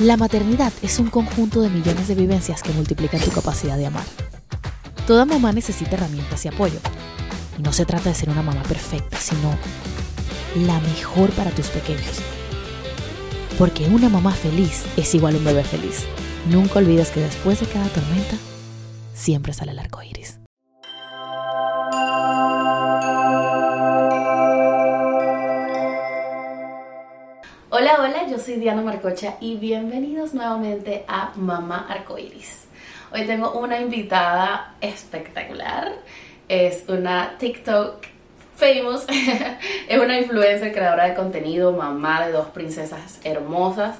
La maternidad es un conjunto de millones de vivencias que multiplican tu capacidad de amar. Toda mamá necesita herramientas y apoyo. Y no se trata de ser una mamá perfecta, sino la mejor para tus pequeños. Porque una mamá feliz es igual a un bebé feliz. Nunca olvides que después de cada tormenta, siempre sale el arco iris. Yo soy Diana Marcocha y bienvenidos nuevamente a Mamá Arcoiris. Hoy tengo una invitada espectacular. Es una TikTok famous, es una influencer, creadora de contenido, mamá de dos princesas hermosas.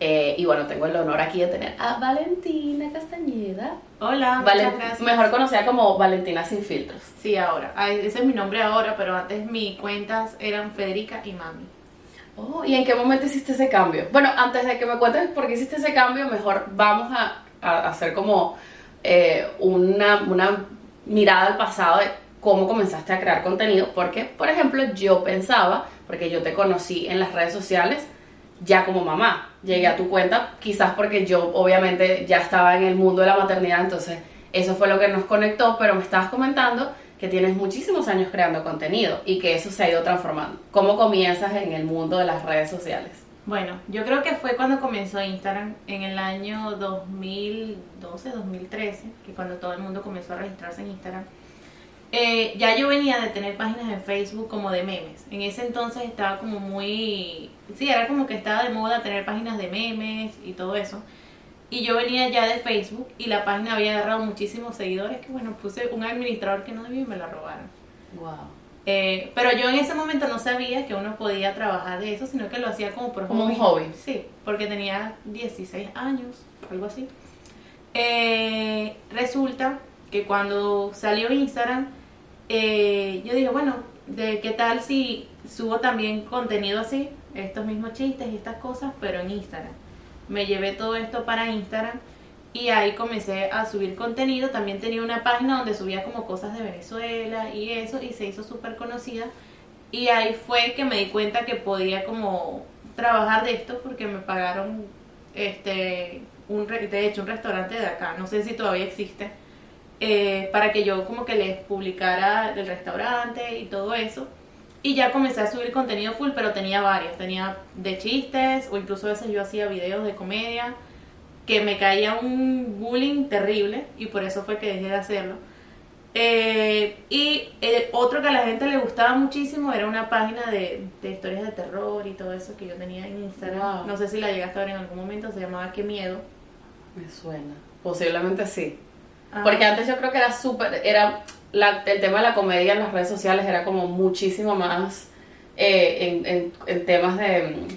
Eh, y bueno, tengo el honor aquí de tener a Valentina Castañeda. Hola, Valen- muchas gracias. Mejor conocida como Valentina sin filtros. Sí, ahora. Ah, Ese es mi nombre ahora, pero antes mis cuentas eran Federica y Mami. Oh, ¿Y en qué momento hiciste ese cambio? Bueno, antes de que me cuentes por qué hiciste ese cambio, mejor vamos a, hacer como eh, una, una mirada al pasado de cómo comenzaste a crear contenido. Porque, por ejemplo, yo pensaba, porque yo te conocí en las redes sociales ya como mamá. Llegué a tu cuenta quizás porque yo obviamente ya estaba en el mundo de la maternidad, entonces eso fue lo que nos conectó, pero me estabas comentando que tienes muchísimos años creando contenido y que eso se ha ido transformando. ¿Cómo comienzas en el mundo de las redes sociales? Bueno, yo creo que fue cuando comenzó Instagram, en el año 2012, 2013, que cuando todo el mundo comenzó a registrarse en Instagram. Eh, ya yo venía de tener páginas en Facebook como de memes. En ese entonces estaba como muy... Sí, era como que estaba de moda tener páginas de memes y todo eso. Y yo venía ya de Facebook y la página había agarrado muchísimos seguidores que bueno, puse un administrador que no debía y me la robaron. Wow. Eh, pero yo en ese momento no sabía que uno podía trabajar de eso, sino que lo hacía como por Como un hobby. Sí, porque tenía 16 años, algo así. Eh, resulta que cuando salió Instagram, eh, yo dije, bueno, de qué tal si subo también contenido así, estos mismos chistes y estas cosas, pero en Instagram. Me llevé todo esto para Instagram y ahí comencé a subir contenido. También tenía una página donde subía como cosas de Venezuela y eso, y se hizo súper conocida. Y ahí fue que me di cuenta que podía como trabajar de esto porque me pagaron, este, un, de hecho, un restaurante de acá, no sé si todavía existe, eh, para que yo como que les publicara el restaurante y todo eso. Y ya comencé a subir contenido full, pero tenía varios. Tenía de chistes, o incluso a veces yo hacía videos de comedia, que me caía un bullying terrible, y por eso fue que dejé de hacerlo. Eh, y eh, otro que a la gente le gustaba muchísimo era una página de, de historias de terror y todo eso que yo tenía en Instagram. Wow. No sé si la llegaste a ver en algún momento, se llamaba Qué Miedo. Me suena. Posiblemente sí. Ah, Porque antes yo creo que era súper, era la- el tema de la comedia en las redes sociales era como muchísimo más eh, en, en- en temas de, mm,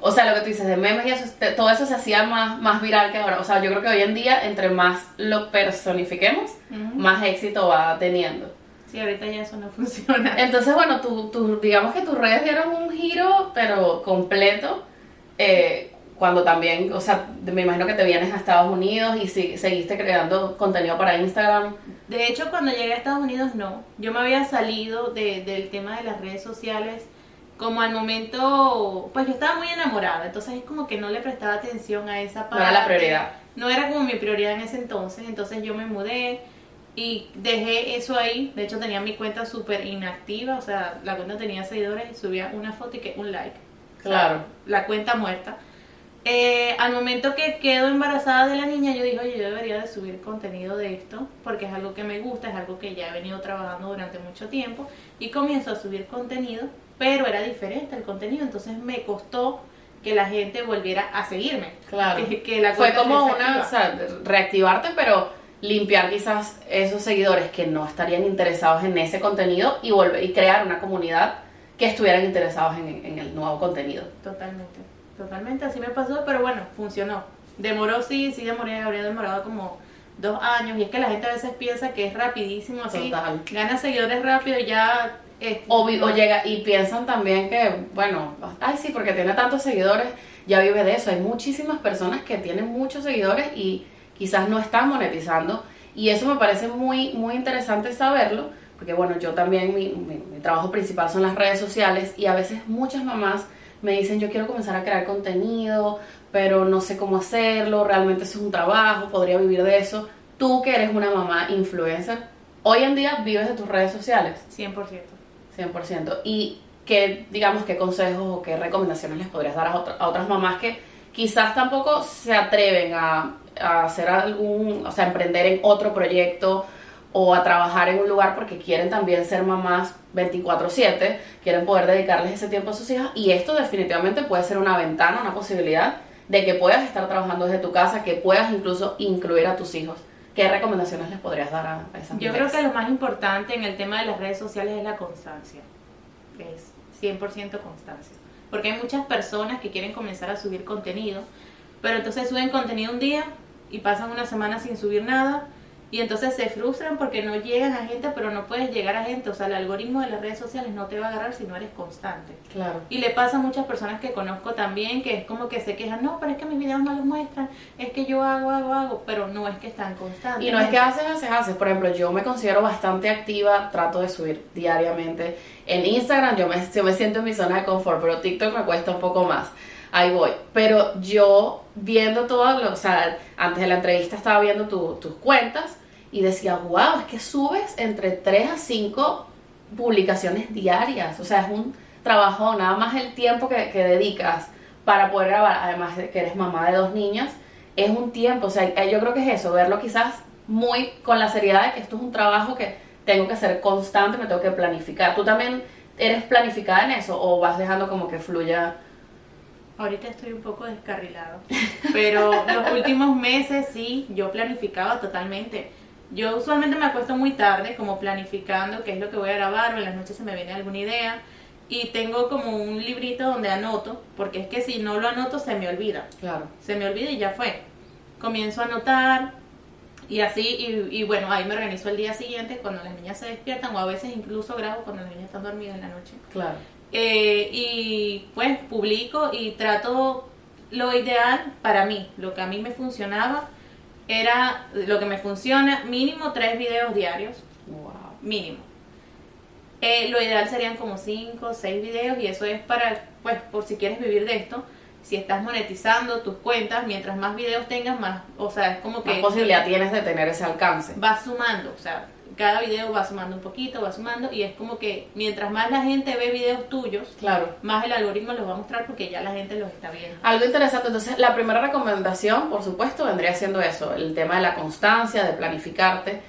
o sea, lo que tú dices de memes y eso, te- todo eso se hacía más, más viral que ahora. O sea, yo creo que hoy en día, entre más lo personifiquemos, más éxito va teniendo. Sí, ahorita ya eso no funciona. Entonces, bueno, tú, tú- digamos que tus redes dieron un giro, pero completo, eh, cuando también, o sea, me imagino que te vienes a Estados Unidos y si- seguiste creando contenido para Instagram. De hecho, cuando llegué a Estados Unidos, no. Yo me había salido de- del tema de las redes sociales como al momento, pues yo estaba muy enamorada, entonces es como que no le prestaba atención a esa No parte. era la prioridad. No era como mi prioridad en ese entonces, entonces yo me mudé y dejé eso ahí. De hecho, tenía mi cuenta súper inactiva, o sea, la cuenta tenía seguidores y subía una foto y que un like. O sea, Claro. la cuenta muerta. Eh, al momento que quedo embarazada de la niña, yo dije, oye, yo debería de subir contenido de esto, porque es algo que me gusta, es algo que ya he venido trabajando durante mucho tiempo, y comienzo a subir contenido, pero era diferente el contenido, entonces me costó que la gente volviera a seguirme. Claro. Que, que la Fue como una, activa. o sea, reactivarte, pero limpiar quizás esos seguidores que no estarían interesados en ese contenido y volver y crear una comunidad que estuvieran interesados en, en el nuevo contenido. Totalmente, totalmente, así me pasó, pero bueno, funcionó. Demoró, sí, sí demoré, habría demorado como dos años, y es que la gente a veces piensa que es rapidísimo, así, Total. gana seguidores rápido y ya... eh, O, o llega y piensan también que, bueno, ay sí, porque tiene tantos seguidores, ya vive de eso. Hay muchísimas personas que tienen muchos seguidores y quizás no están monetizando. Y eso me parece muy, muy interesante saberlo, porque bueno, yo también, mi, mi- mi trabajo principal son las redes sociales y a veces muchas mamás me dicen, yo quiero comenzar a crear contenido, pero no sé cómo hacerlo, realmente es un trabajo, podría vivir de eso. Tú que eres una mamá influencer, hoy en día vives de tus redes sociales. 100%. 100%. ¿Y qué, digamos, qué consejos o qué recomendaciones les podrías dar a, a otras mamás que quizás tampoco se atreven a, a hacer algún, o sea, emprender en otro proyecto o a trabajar en un lugar porque quieren también ser mamás 24/7, quieren poder dedicarles ese tiempo a sus hijas y esto definitivamente puede ser una ventana, una posibilidad de que puedas estar trabajando desde tu casa, que puedas incluso incluir a tus hijos. ¿Qué recomendaciones les podrías dar a, esas Yo creo que lo más importante en el tema de las redes sociales es la constancia. Es 100% constancia. Porque hay muchas personas que quieren comenzar a subir contenido, pero entonces suben contenido un día y pasan una semana sin subir nada y entonces se frustran porque no llegan a gente, pero no puedes llegar a gente. O sea, el algoritmo de las redes sociales no te va a agarrar si no eres constante. Claro. Y le pasa a muchas personas que conozco también que es como que se quejan, no, pero es que mis videos no los muestran, es que yo hago, hago, hago, pero no es que están constantes. Y no es que haces, haces, haces. Por ejemplo, yo me considero bastante activa, trato de subir diariamente. En Instagram yo me, yo me siento en mi zona de confort, pero TikTok me cuesta un poco más ahí voy. Pero yo viendo todo, lo, o sea, antes de la entrevista estaba viendo tus cuentas y decía, wow, es que subes entre 3 a 5 publicaciones diarias. O sea, es un trabajo, nada más el tiempo que, que dedicas para poder grabar, además de que eres mamá de dos niñas, es un tiempo. O sea, yo creo que es eso, verlo quizás muy con la seriedad de que esto es un trabajo que tengo que ser constante, me tengo que planificar. ¿Tú también eres planificada en eso o vas dejando como que fluya? Ahorita estoy un poco descarrilado, pero los últimos meses sí, yo planificaba totalmente. Yo usualmente me acuesto muy tarde, como planificando qué es lo que voy a grabar, o en las noches se me viene alguna idea, y tengo como un librito donde anoto, porque es que si no lo anoto se me olvida. Claro. Se me olvida y ya fue. Comienzo a anotar, y así, y, y, bueno, ahí me organizo el día siguiente cuando las niñas se despiertan, o a veces incluso grabo cuando las niñas están dormidas en la noche. Claro. Eh, y pues publico y trato lo ideal para mí, lo que a mí me funcionaba era lo que me funciona, mínimo tres videos diarios. Wow. Mínimo. Eh, lo ideal serían como cinco, seis videos y eso es para, pues, por si quieres vivir de esto. Si estás monetizando tus cuentas, mientras más videos tengas, más, o sea, es como que... Más posibilidad tienes de tener ese alcance. Vas sumando, o sea, cada video va sumando un poquito, va sumando y es como que mientras más la gente ve videos tuyos, claro. más el algoritmo los va a mostrar porque ya la gente los está viendo. Algo interesante, entonces la primera recomendación, por supuesto, vendría siendo eso, el tema de la constancia, de planificarte.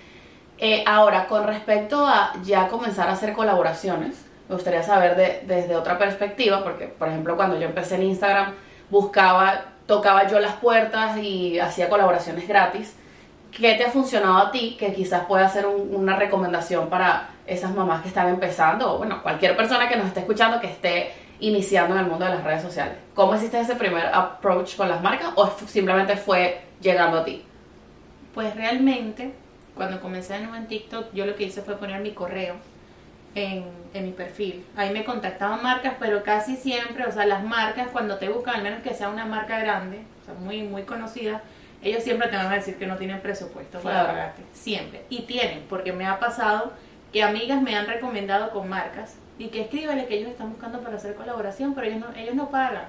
Eh, ahora, con respecto a ya comenzar a hacer colaboraciones, me gustaría saber de, desde otra perspectiva, porque por ejemplo cuando yo empecé en Instagram, buscaba, tocaba yo las puertas y hacía colaboraciones gratis ¿Qué te ha funcionado a ti que quizás pueda ser una recomendación para esas mamás que están empezando o bueno, cualquier persona que nos esté escuchando que esté iniciando en el mundo de las redes sociales? ¿Cómo hiciste ese primer approach con las marcas o simplemente fue llegando a ti? Pues realmente, cuando comencé de nuevo en TikTok, yo lo que hice fue poner mi correo en, en, mi perfil. Ahí me contactaban marcas, pero casi siempre, o sea, las marcas cuando te buscan, al menos que sea una marca grande, o sea, muy, muy conocida, ellos siempre te van a decir que no tienen presupuesto para pagarte. Siempre. Y tienen, porque me ha pasado que amigas me han recomendado con marcas y que escríbele que ellos están buscando para hacer colaboración, pero ellos no, ellos no pagan.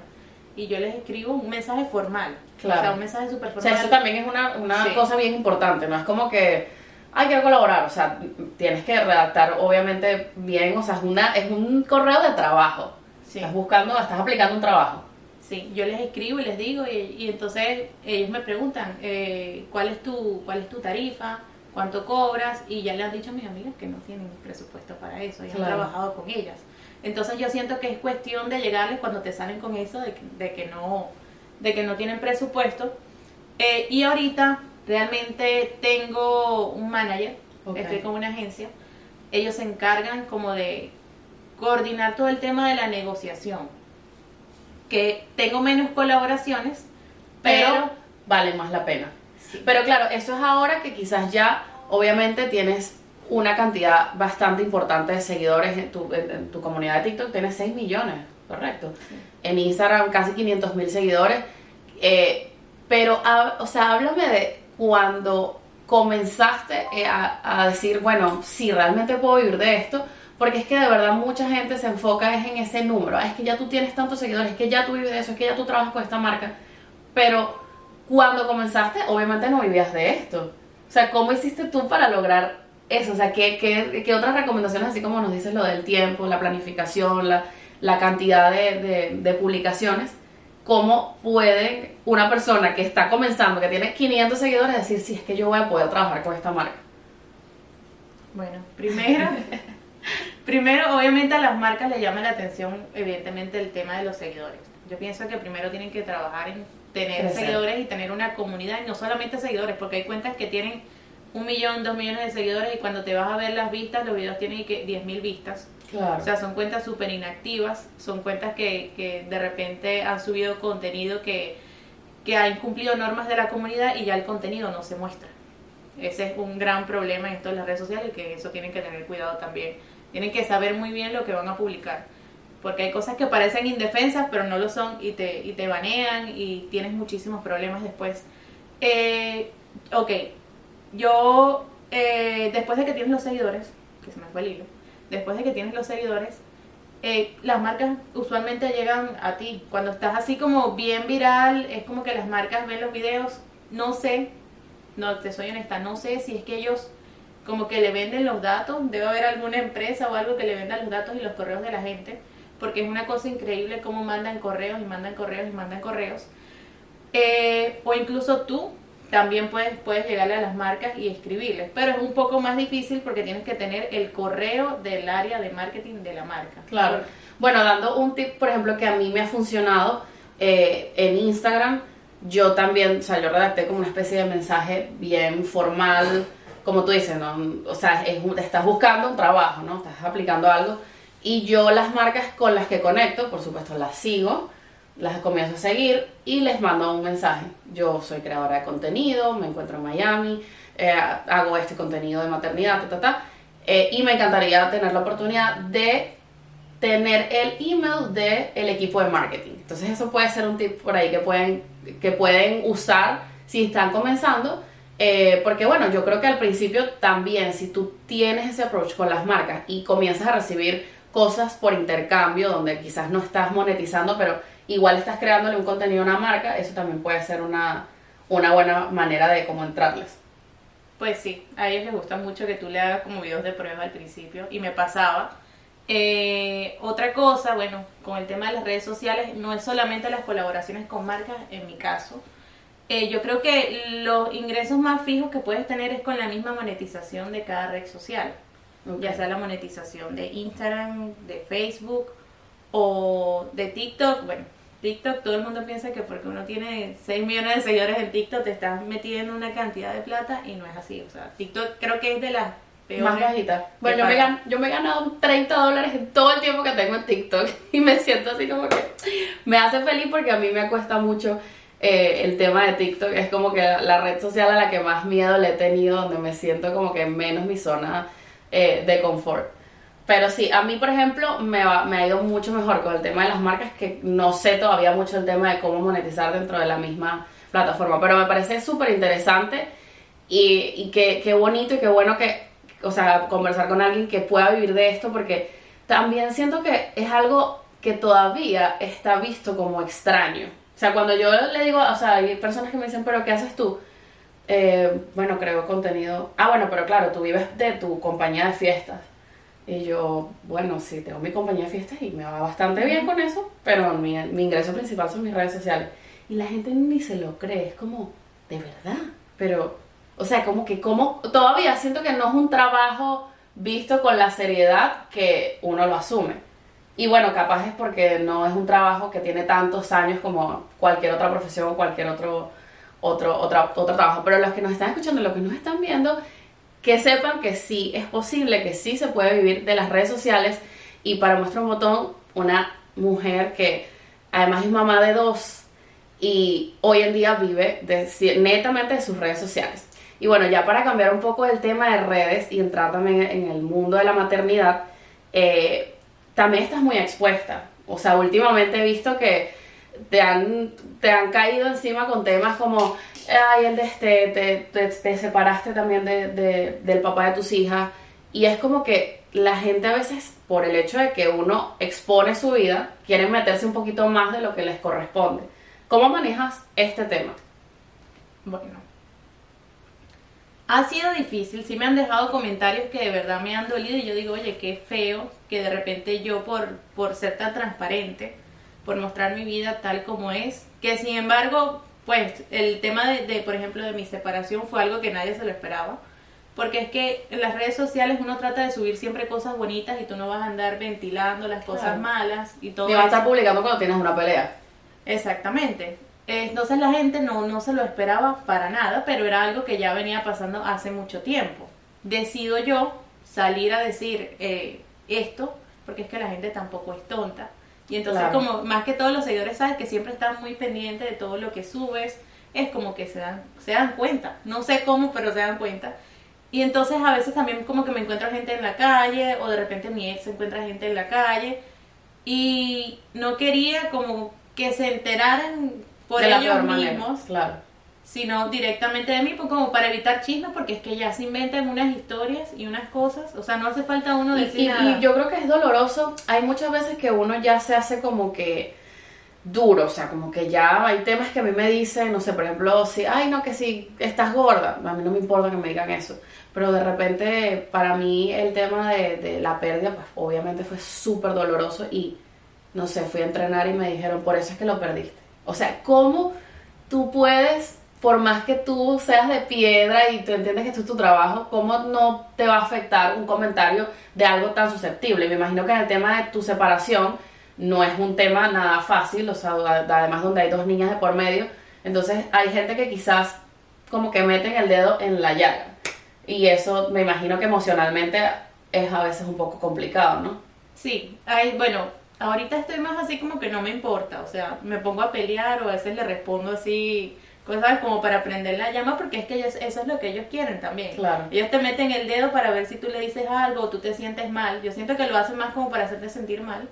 Y yo les escribo un mensaje formal. Claro. O sea, un mensaje súper formal. O sea, eso también es una, una cosa bien importante. No es como que, ay, quiero colaborar. O sea, tienes que redactar, obviamente, bien. O sea, es, una, es un correo de trabajo. Sí. Estás buscando, estás aplicando un trabajo. Sí, yo les escribo y les digo y, entonces ellos me preguntan eh, cuál es tu cuál es tu tarifa, cuánto cobras y ya le han dicho a mis amigas que no tienen presupuesto para eso, y han trabajado con ellas. Entonces yo siento que es cuestión de llegarles cuando te salen con eso de que, de que no de que no tienen presupuesto. Eh, y ahorita realmente tengo un manager, estoy con una agencia, ellos se encargan como de coordinar todo el tema de la negociación que tengo menos colaboraciones, pero, vale más la pena. Pero claro, eso es ahora que quizás ya, obviamente, tienes una cantidad bastante importante de seguidores en tu, en, tu comunidad de TikTok, tienes 6 millones, correcto. En Instagram casi 500 mil seguidores. Eh, pero, o sea, háblame de cuando comenzaste eh, a, a, decir, bueno, si realmente puedo vivir de esto, porque es que de verdad mucha gente se enfoca es en ese número. Es que ya tú tienes tantos seguidores, es que ya tú vives de eso, es que ya tú trabajas con esta marca. pero cuando comenzaste, obviamente no vivías de esto. O sea, ¿cómo hiciste tú para lograr eso? O sea, ¿qué, qué, qué otras recomendaciones, así como nos dices lo del tiempo, la planificación, la, la cantidad de, de, de publicaciones? ¿Cómo puede una persona que está comenzando, que tiene 500 seguidores, decir, si es que yo voy a poder trabajar con esta marca? Bueno, primero, primero obviamente a las marcas les llama la atención evidentemente el tema de los seguidores. Yo pienso que primero tienen que trabajar en tener seguidores y tener una comunidad, y no solamente seguidores, porque hay cuentas que tienen un millón, dos millones de seguidores y cuando te vas a ver las vistas, los videos tienen que 10 mil vistas. Claro. O sea, son cuentas súper inactivas, son cuentas que, que de repente han subido contenido que, que ha incumplido normas de la comunidad y ya el contenido no se muestra. Ese es un gran problema en esto de las redes sociales, que eso tienen que tener cuidado también. Tienen que saber muy bien lo que van a publicar. Porque hay cosas que parecen indefensas, pero no lo son y te, y te banean y tienes muchísimos problemas después. Eh, ok, yo, eh, después de que tienes los seguidores, que se me fue el hilo, después de que tienes los seguidores, eh, las marcas usualmente llegan a ti. Cuando estás así como bien viral, es como que las marcas ven los videos, no sé, no te soy honesta, no sé si es que ellos como que le venden los datos, debe haber alguna empresa o algo que le venda los datos y los correos de la gente, porque es una cosa increíble cómo mandan correos y mandan correos y mandan correos. Eh, o incluso tú también puedes, puedes llegarle a las marcas y escribirles, pero es un poco más difícil porque tienes que tener el correo del área de marketing de la marca. Claro. Bueno, dando un tip, por ejemplo, que a mí me ha funcionado eh, en Instagram, yo también, o sea, yo redacté como una especie de mensaje bien formal, como tú dices, ¿no? O sea, es estás buscando un trabajo, ¿no? Estás aplicando algo. Y yo las marcas con las que conecto, por supuesto, las sigo, las comienzo a seguir y les mando un mensaje. Yo soy creadora de contenido, me encuentro en Miami, eh, hago este contenido de maternidad, eh, y me encantaría tener la oportunidad de tener el email del equipo de marketing. Entonces eso puede ser un tip por ahí que pueden, que pueden usar si están comenzando. Eh, porque bueno, yo creo que al principio también, si tú tienes ese approach con las marcas y comienzas a recibir cosas por intercambio, donde quizás no estás monetizando, pero igual estás creándole un contenido a una marca, eso también puede ser una, una buena manera de cómo entrarles. Pues sí, a ellos les gusta mucho que tú le hagas como videos de prueba al principio y me pasaba. Eh, otra cosa, bueno, con el tema de las redes sociales, no es solamente las colaboraciones con marcas, en mi caso. Eh, yo creo que los ingresos más fijos que puedes tener es con la misma monetización de cada red social. Ya sea la monetización de Instagram, de Facebook o de TikTok. Bueno, TikTok, todo el mundo piensa que porque uno tiene 6 millones de seguidores en TikTok te estás metiendo una cantidad de plata y no es así. O sea, TikTok creo que es de las peores. Más bajita. Bueno, yo me, pagan. gan- yo me he ganado 30 dólares en todo el tiempo que tengo en TikTok y me siento así como que me hace feliz porque a mí me cuesta mucho eh, el tema de TikTok. Es como que la red social a la que más miedo le he tenido, donde me siento como que menos mi zona eh, de confort. Pero sí, a mí, por ejemplo, me, va- me ha ido mucho mejor con el tema de las marcas, que no sé todavía mucho el tema de cómo monetizar dentro de la misma plataforma. Pero me parece súper interesante y, y qué, qué bonito y qué bueno que, o sea, conversar con alguien que pueda vivir de esto, porque también siento que es algo que todavía está visto como extraño. O sea, cuando yo le digo, o sea, hay personas que me dicen, pero ¿qué haces tú? Eh, bueno, creo contenido. Ah, bueno, pero claro, tú vives de tu compañía de fiestas. Y yo, bueno, sí, tengo mi compañía de fiestas y me va bastante bien con eso, pero mi, mi ingreso principal son mis redes sociales. Y la gente ni se lo cree, es como, de verdad. Pero, o sea, como que, como, todavía siento que no es un trabajo visto con la seriedad que uno lo asume. Y bueno, capaz es porque no es un trabajo que tiene tantos años como cualquier otra profesión o cualquier otro, otro, otra- otro trabajo. Pero los que nos están escuchando, los que nos están viendo, que sepan que sí es posible, que sí se puede vivir de las redes sociales. Y para muestra un botón, una mujer que además es mamá de dos y hoy en día vive netamente de sus redes sociales. Y bueno, ya para cambiar un poco el tema de redes y entrar también en el mundo de la maternidad, eh, también estás muy expuesta. O sea, últimamente he visto que te han, te han caído encima con temas como, ay, el de este, te, te, te separaste también de, de- del papá de tus hijas. Y es como que la gente a veces, por el hecho de que uno expone su vida, quieren meterse un poquito más de lo que les corresponde. ¿Cómo manejas este tema? Bueno, ha sido difícil, sí me han dejado comentarios que de verdad me han dolido y yo digo, oye, qué feo que de repente yo por, por ser tan transparente, por mostrar mi vida tal como es, que sin embargo, pues el tema de, de, por ejemplo, de mi separación fue algo que nadie se lo esperaba, porque es que en las redes sociales uno trata de subir siempre cosas bonitas y tú no vas a andar ventilando las cosas Claro. malas y todo Y vas a estar publicando cuando tienes una pelea. Exactamente. Entonces la gente no, no se lo esperaba para nada, pero era algo que ya venía pasando hace mucho tiempo. Decido yo salir a decir eh, esto, porque es que la gente tampoco es tonta. Y entonces Claro. como más que todos los seguidores saben que siempre están muy pendientes de todo lo que subes, es como que se dan, se dan cuenta. No sé cómo, pero se dan cuenta. Y entonces a veces también como que me encuentro gente en la calle o de repente mi ex encuentra gente en la calle y no quería como que se enteraran por de la ellos peor manera. mismos, Claro. sino directamente de mí, pues como para evitar chismes, porque es que ya se inventan unas historias y unas cosas, o sea, no hace falta uno Y, decir y- nada. y yo creo que es doloroso. Hay muchas veces que uno ya se hace como que duro, o sea, como que ya hay temas que a mí me dicen, no sé, por ejemplo, si, ay, no, que si estás gorda, a mí no me importa que me digan eso, pero de repente para mí el tema de, de la pérdida, pues obviamente fue súper doloroso y, no sé, fui a entrenar y me dijeron, por eso es que lo perdiste. O sea, ¿cómo tú puedes, por más que tú seas de piedra y tú entiendes que esto es tu trabajo, cómo no te va a afectar un comentario de algo tan susceptible? Me imagino que en el tema de tu separación no es un tema nada fácil, o sea, además donde hay dos niñas de por medio, entonces hay gente que quizás como que meten el dedo en la llaga y eso me imagino que emocionalmente es a veces un poco complicado, ¿no? Sí, hay, bueno, ahorita estoy más así como que no me importa, o sea, me pongo a pelear o a veces le respondo así, cosas como para prender la llama, porque es que ellos, eso es lo que ellos quieren también. Claro. Ellos te meten el dedo para ver si tú le dices algo o tú te sientes mal. Yo siento que lo hacen más como para hacerte sentir mal,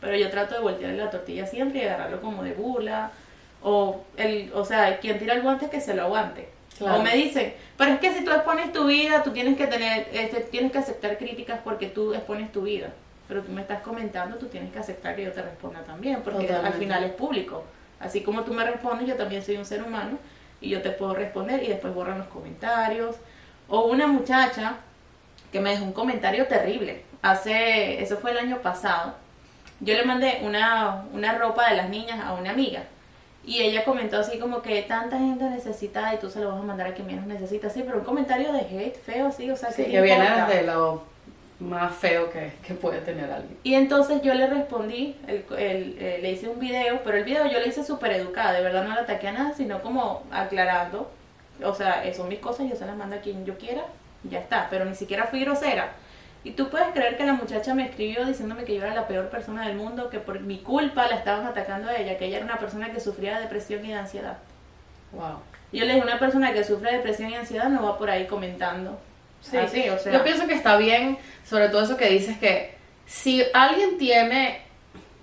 pero yo trato de voltearle la tortilla siempre y agarrarlo como de burla. O, el, o sea, quien tira el guante que se lo aguante. Claro. O me dicen, pero es que si tú expones tu vida, tú tienes que tener, este, tienes que aceptar críticas porque tú expones tu vida. Pero tú me estás comentando, tú tienes que aceptar que yo te responda también, porque al final es público. Así como tú me respondes, yo también soy un ser humano y yo te puedo responder y después borran los comentarios. O una muchacha que me dejó un comentario terrible. Hace, eso fue el año pasado. Yo le mandé una, una ropa de las niñas a una amiga. Y ella comentó así como que tanta gente necesita y tú se lo vas a mandar a quien menos necesita. Sí, pero un comentario de hate feo, sí, o sea, Sí, ¿qué que viene desde lo más feo que, que puede tener alguien. Y entonces yo le respondí, el, el- eh, le hice un video, pero el video yo le hice súper educada, de verdad no le ataqué a nada, sino como aclarando, o sea, eh, son mis cosas, yo se las mando a quien yo quiera, ya está, pero ni siquiera fui grosera. Y tú puedes creer que la muchacha me escribió diciéndome que yo era la peor persona del mundo, que por mi culpa la estaban atacando a ella, que ella era una persona que sufría de depresión y de ansiedad. Wow. Yo le dije, una persona que sufre de depresión y ansiedad no va por ahí comentando. Sí, Así, o sea, Yo pienso que está bien, sobre todo eso que dices que si alguien tiene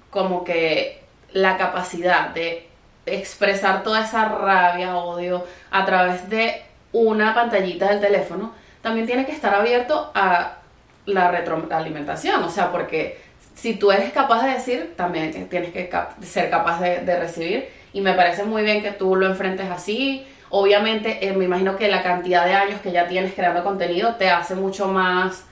como que la capacidad de expresar toda esa rabia, odio a través de una pantallita del teléfono, también tiene que estar abierto a la retroalimentación, o sea, porque si tú eres capaz de decir, también tienes que cap- ser capaz de, de recibir, y me parece muy bien que tú lo enfrentes así. Obviamente, eh, me imagino que la cantidad de años que ya tienes creando contenido te hace mucho más,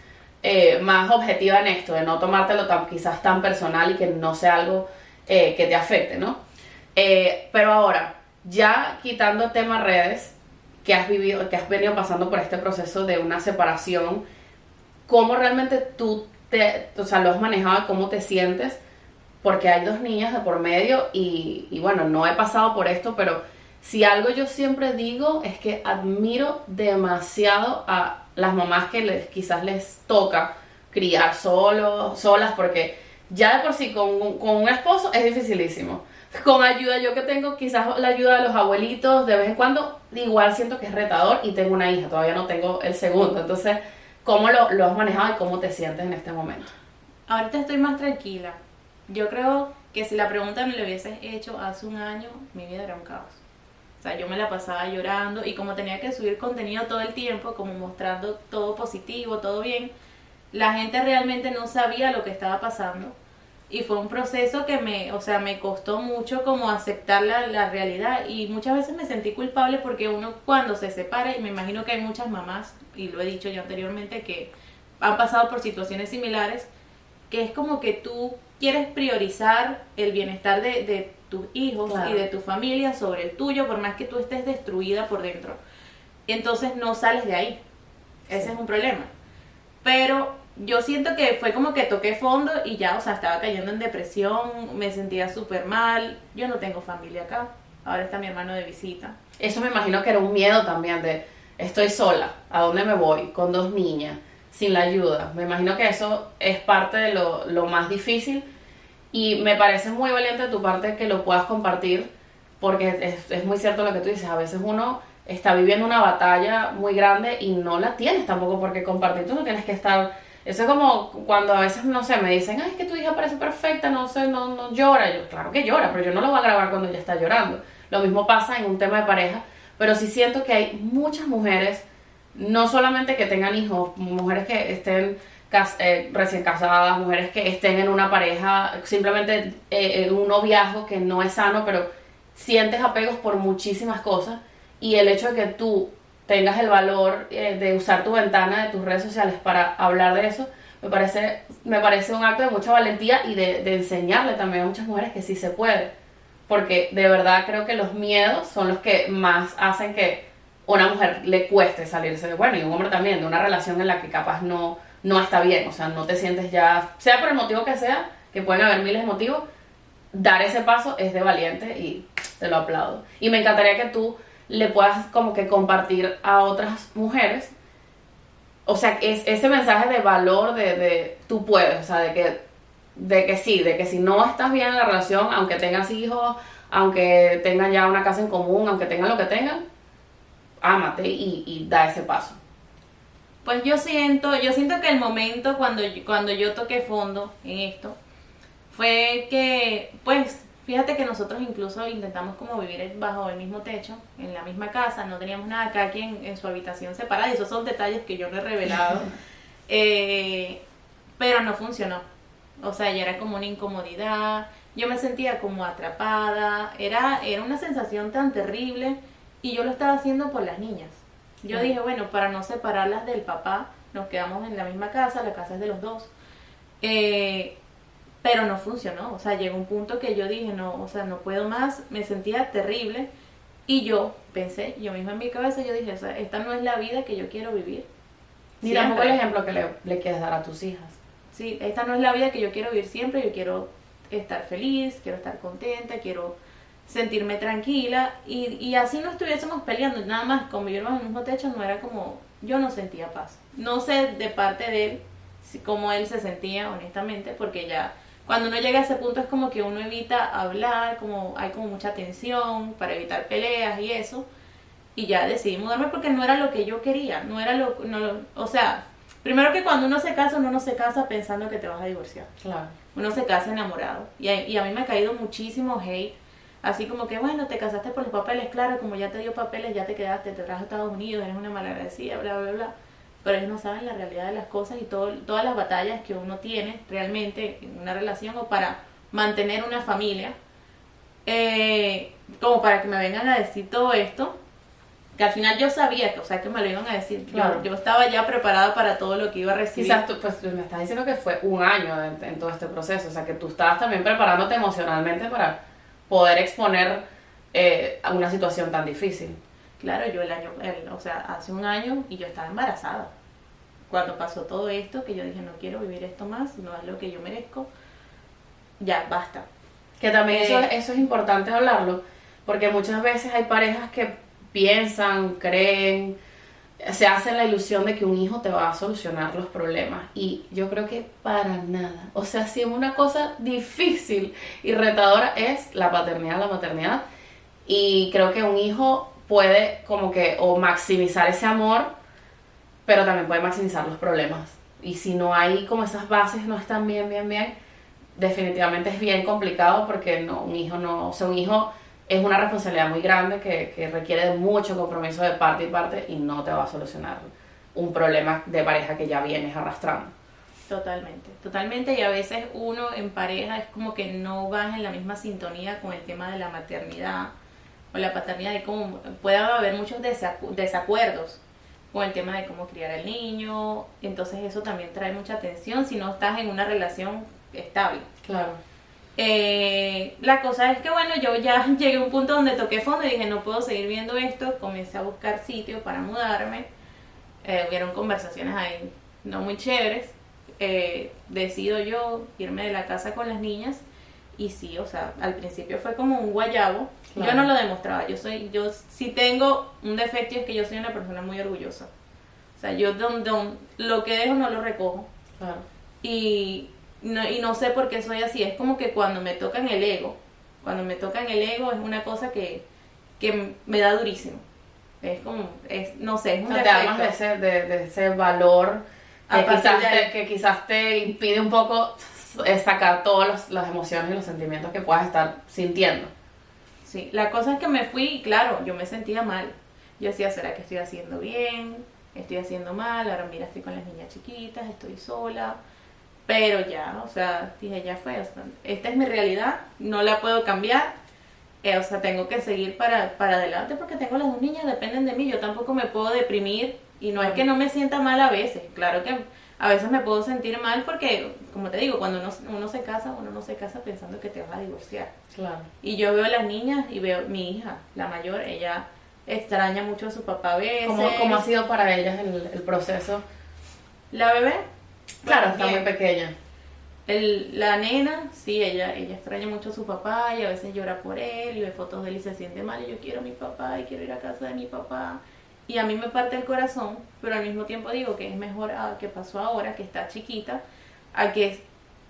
eh, más objetiva en esto, de no tomártelo tan, quizás tan personal y que no sea algo eh, que te afecte, ¿no? Pero ahora, ya quitando tema redes, que has vivido, que has venido pasando por este proceso de una separación, ¿cómo realmente tú te, o sea, lo has manejado, cómo te sientes? Porque hay dos niñas de por medio y bueno, no he pasado por esto, pero si algo yo siempre digo es que admiro demasiado a las mamás que les, quizás les toca criar solo, solas, porque ya de por sí con, un- esposo es dificilísimo. Con ayuda, yo que tengo quizás la ayuda de los abuelitos de vez en cuando, igual siento que es retador y tengo una hija, todavía no tengo el segundo. Entonces, ¿cómo lo, lo has manejado y cómo te sientes en este momento? Ahorita estoy más tranquila. Yo creo que si la pregunta me la hubieses hecho hace un año, mi vida era un caos. O sea, yo me la pasaba llorando y como tenía que subir contenido todo el tiempo, como mostrando todo positivo, todo bien, la gente realmente no sabía lo que estaba pasando. y fue un proceso que me, o sea, me costó mucho como aceptar la, la, realidad y muchas veces me sentí culpable porque uno cuando se separa, y me imagino que hay muchas mamás, y lo he dicho ya anteriormente, que han pasado por situaciones similares, que es como que tú quieres priorizar el bienestar de, de tus hijos y de tu familia sobre el tuyo, por más que tú estés destruida por dentro. Entonces no sales de ahí. Ese es un problema. Pero yo siento que fue como que toqué fondo y ya, o sea, estaba cayendo en depresión, me sentía súper mal, yo no tengo familia acá, ahora está mi hermano de visita. Eso me imagino que era un miedo también de, estoy sola, ¿a dónde me voy? Con dos niñas, sin la ayuda. Me imagino que eso es parte de lo, lo más difícil y me parece muy valiente de tu parte que lo puedas compartir porque es, muy cierto lo que tú dices, a veces uno está viviendo una batalla muy grande y no la tienes tampoco porque compartir, tú no tienes que estar eso es como cuando a veces, no sé, me dicen, ay, es que tu hija parece perfecta, no sé, no, no llora. Yo, claro que llora, pero yo no lo voy a grabar cuando ella está llorando. Lo mismo pasa en un tema de pareja, pero sí siento que hay muchas mujeres, no solamente que tengan hijos, mujeres que estén eh, recién casadas, mujeres que estén en una pareja, simplemente eh, en un noviazgo que no es sano, pero sientes apegos por muchísimas cosas y el hecho de que tú tengas el valor eh, de usar tu ventana de tus redes sociales para hablar de eso, me parece, me parece un acto de mucha valentía y de, enseñarle también a muchas mujeres que sí se puede. Porque de verdad creo que los miedos son los que más hacen que una mujer le cueste salirse de, bueno, y un hombre también, de una relación en la que capaz no, no está bien, o sea, no te sientes ya, sea por el motivo que sea, que pueden haber miles de motivos, dar ese paso es de valiente y te lo aplaudo. Y me encantaría que tú le puedas como que compartir a otras mujeres. O sea, es ese mensaje de valor de, de tú puedes, o sea, de que, de que sí, de que si no estás bien en la relación, aunque tengas hijos, aunque tengan ya una casa en común, aunque tengan lo que tengan, ámate y, y da ese paso. Pues yo siento, yo siento que el momento cuando, cuando yo toqué fondo en esto fue que, pues, Fíjate que nosotros incluso intentamos como vivir bajo el mismo techo, en la misma casa, no teníamos nada, cada quien en su habitación separada, y esos son detalles que yo no he revelado, eh, pero no funcionó. O sea, ya era como una incomodidad, yo me sentía como atrapada, era, era una sensación tan terrible y yo lo estaba haciendo por las niñas. Yo dije, bueno, para no separarlas del papá, nos quedamos en la misma casa, la casa es de los dos. Eh, pero no funcionó, o sea, llegó un punto que yo dije, no, o sea, no puedo más, me sentía terrible y yo pensé, yo misma en mi cabeza, yo dije, o sea, esta no es la vida que yo quiero vivir. Ni tampoco el ejemplo que le, le quieres dar a tus hijas. Sí, esta no es la vida que yo quiero vivir siempre, yo quiero estar feliz, quiero estar contenta, quiero sentirme tranquila y, y así no estuviésemos peleando, nada más convivir en el mismo techo no era como, yo no sentía paz. No sé de parte de él cómo él se sentía, honestamente, porque ya cuando uno llega a ese punto es como que uno evita hablar, como hay como mucha tensión para evitar peleas y eso. Y ya decidí mudarme porque no era lo que yo quería, no era lo, no, o sea, primero que cuando uno se casa, uno no se casa pensando que te vas a divorciar. Claro. Uno se casa enamorado. Y a, y a mí me ha caído muchísimo hate, así como que, bueno, te casaste por los papeles, claro, como ya te dio papeles, ya te quedaste, te trajo a Estados Unidos, eres una malagradecida, bla, bla, bla pero ellos no saben la realidad de las cosas y todo, todas las batallas que uno tiene realmente en una relación o para mantener una familia. Eh, como para que me vengan a decir todo esto, que al final yo sabía que, o sea, que me lo iban a decir. Yo, estaba ya preparada para todo lo que iba a recibir. Quizás tú, pues me estás diciendo que fue un año en, todo este proceso, o sea, que tú estabas también preparándote emocionalmente para poder exponer eh, a una situación tan difícil. Claro, yo el año, o sea, hace un año y yo estaba embarazada. Cuando pasó todo esto, que yo dije, no quiero vivir esto más, no es lo que yo merezco, ya, basta. Que también eso, eh, eso es importante hablarlo, porque muchas veces hay parejas que piensan, creen, se hacen la ilusión de que un hijo te va a solucionar los problemas. Y yo creo que para nada. O sea, si una cosa difícil y retadora es la paternidad, la maternidad. Y creo que un hijo puede como que o maximizar ese amor, pero también puede maximizar los problemas. Y si no hay como esas bases no están bien, bien, bien, definitivamente es bien complicado porque no, un hijo no, o sea, un hijo es una responsabilidad muy grande que, que requiere de mucho compromiso de parte y parte y no te va a solucionar un problema de pareja que ya vienes arrastrando. Totalmente, totalmente. Y a veces uno en pareja es como que no vas en la misma sintonía con el tema de la maternidad o la paternidad. Y como puede haber muchos desacuerdos con el tema de cómo criar al niño. Entonces eso también trae mucha tensión si no estás en una relación estable. Claro. Eh, la cosa es que bueno, yo ya llegué a un punto donde toqué fondo y dije no puedo seguir viendo esto, comencé a buscar sitio para mudarme, eh, hubieron conversaciones ahí no muy chéveres, eh, decido yo irme de la casa con las niñas y sí, o sea, al principio fue como un guayabo, yo no lo demostraba, yo soy, yo sí tengo un defecto y es que yo soy una persona muy orgullosa, o sea, yo don, don, lo que dejo no lo recojo. Y no, y no sé por qué soy así, es como que cuando me tocan el ego, cuando me tocan el ego es una cosa que, que me da durísimo. Es como, es, no sé, es un o sea, te de ese, de, ese valor que quizás, te, que quizás te impide un poco sacar todas las emociones y los sentimientos que puedas estar sintiendo. Sí, la cosa es que me fui y claro, yo me sentía mal. Yo decía, ¿será que estoy haciendo bien? ¿Estoy haciendo mal? Ahora mira, estoy con las niñas chiquitas, estoy sola pero ya, o sea, dije, ya fue, esta es mi realidad, no la puedo cambiar, eh, o sea, tengo que seguir para, para adelante porque tengo las dos niñas, dependen de mí, yo tampoco me puedo deprimir y no es que no me sienta mal a veces, claro que a veces me puedo sentir mal porque, como te digo, cuando uno, uno se casa, uno no se casa pensando que te vas a divorciar. Claro. Y yo veo a las niñas y veo mi hija, la mayor, ella extraña mucho a su papá a veces. ¿Cómo, cómo ha sido para ellas el, el proceso? La bebé, Claro, está muy pequeña. El, la nena, sí, ella, ella extraña mucho a su papá y a veces llora por él y ve fotos de él y se siente mal y yo quiero a mi papá y quiero ir a casa de mi papá. Y a mí me parte el corazón, pero al mismo tiempo digo que es mejor a que pasó ahora, que está chiquita, a que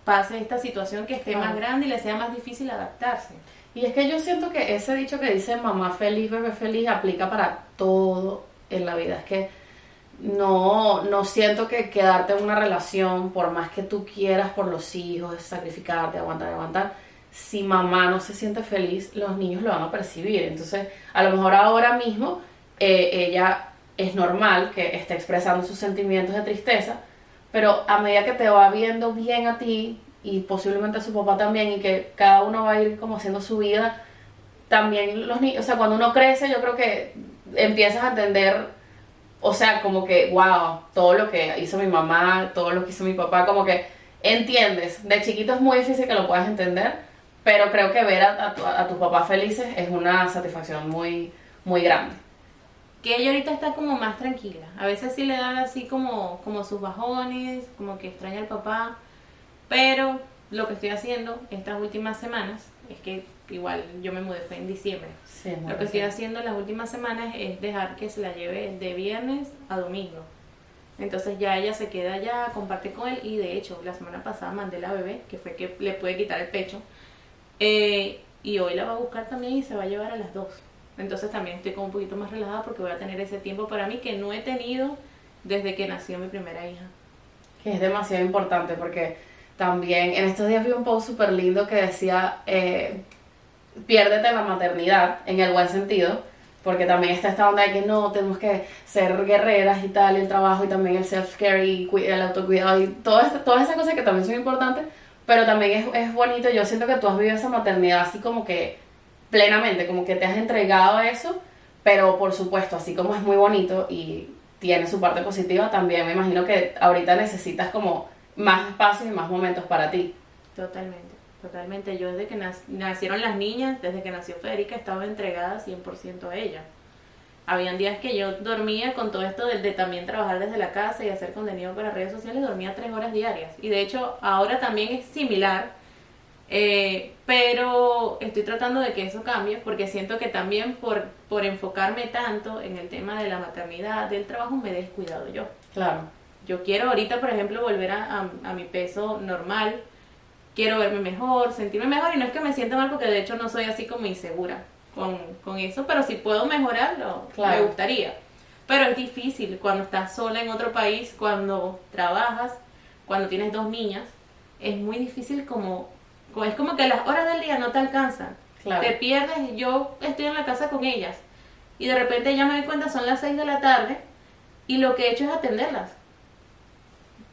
pase esta situación que esté más grande y le sea más difícil adaptarse. Y es que yo siento que ese dicho que dice mamá feliz, bebé feliz, aplica para todo en la vida. Es que no, no siento que quedarte en una relación, por más que tú quieras por los hijos, sacrificarte, aguantar, aguantar, si mamá no se siente feliz, los niños lo van a percibir. Entonces, a lo mejor ahora mismo eh, ella es normal que esté expresando sus sentimientos de tristeza, pero a medida que te va viendo bien a ti y posiblemente a su papá también y que cada uno va a ir como haciendo su vida, también los niños, o sea, cuando uno crece yo creo que empiezas a entender o sea, como que, wow, todo lo que hizo mi mamá, todo lo que hizo mi papá, como que entiendes. De chiquito es muy difícil que lo puedas entender, pero creo que ver a, tus papás felices es una satisfacción muy, muy grande. Que ella ahorita está como más tranquila. A veces sí le dan así como, como sus bajones, como que extraña al papá, pero lo que estoy haciendo estas últimas semanas es que igual yo me mudé fue en diciembre. Lo que estoy haciendo las últimas semanas es dejar que se la lleve de viernes a domingo. Entonces ya ella se queda allá, comparte con él y de hecho la semana pasada mandé la bebé, que fue que le puede quitar el pecho. Eh, y hoy la va a buscar también y se va a llevar a las dos. Entonces también estoy como un poquito más relajada porque voy a tener ese tiempo para mí que no he tenido desde que nació mi primera hija. Que es demasiado importante porque también en estos días vi un post súper lindo que decía eh, piérdete la maternidad en el buen sentido, porque también está esta onda de que no, tenemos que ser guerreras y tal, y el trabajo y también el self-care y el autocuidado y todas, todas esas cosas que también son importantes, pero también es, es bonito, yo siento que tú has vivido esa maternidad así como que plenamente, como que te has entregado a eso, pero por supuesto, así como es muy bonito y tiene su parte positiva, también me imagino que ahorita necesitas como más espacio y más momentos para ti. Totalmente. Totalmente, yo desde que nacieron las niñas, desde que nació Federica, estaba entregada 100% a ella. Habían días que yo dormía con todo esto de, también trabajar desde la casa y hacer contenido para redes sociales, dormía tres horas diarias. Y de hecho ahora también es similar, eh, pero estoy tratando de que eso cambie porque siento que también por, por enfocarme tanto en el tema de la maternidad, del trabajo, me he descuidado yo. Claro. Yo quiero ahorita, por ejemplo, volver a, a mi peso normal, quiero verme mejor, sentirme mejor y no es que me sienta mal porque de hecho no soy así como insegura con, con eso, pero si puedo mejorarlo, me gustaría. Pero es difícil cuando estás sola en otro país, cuando trabajas, cuando tienes dos niñas, es muy difícil como, es como que las horas del día no te alcanzan. Te pierdes, yo estoy en la casa con ellas y de repente ya me doy cuenta son las 6 de la tarde y lo que he hecho es atenderlas.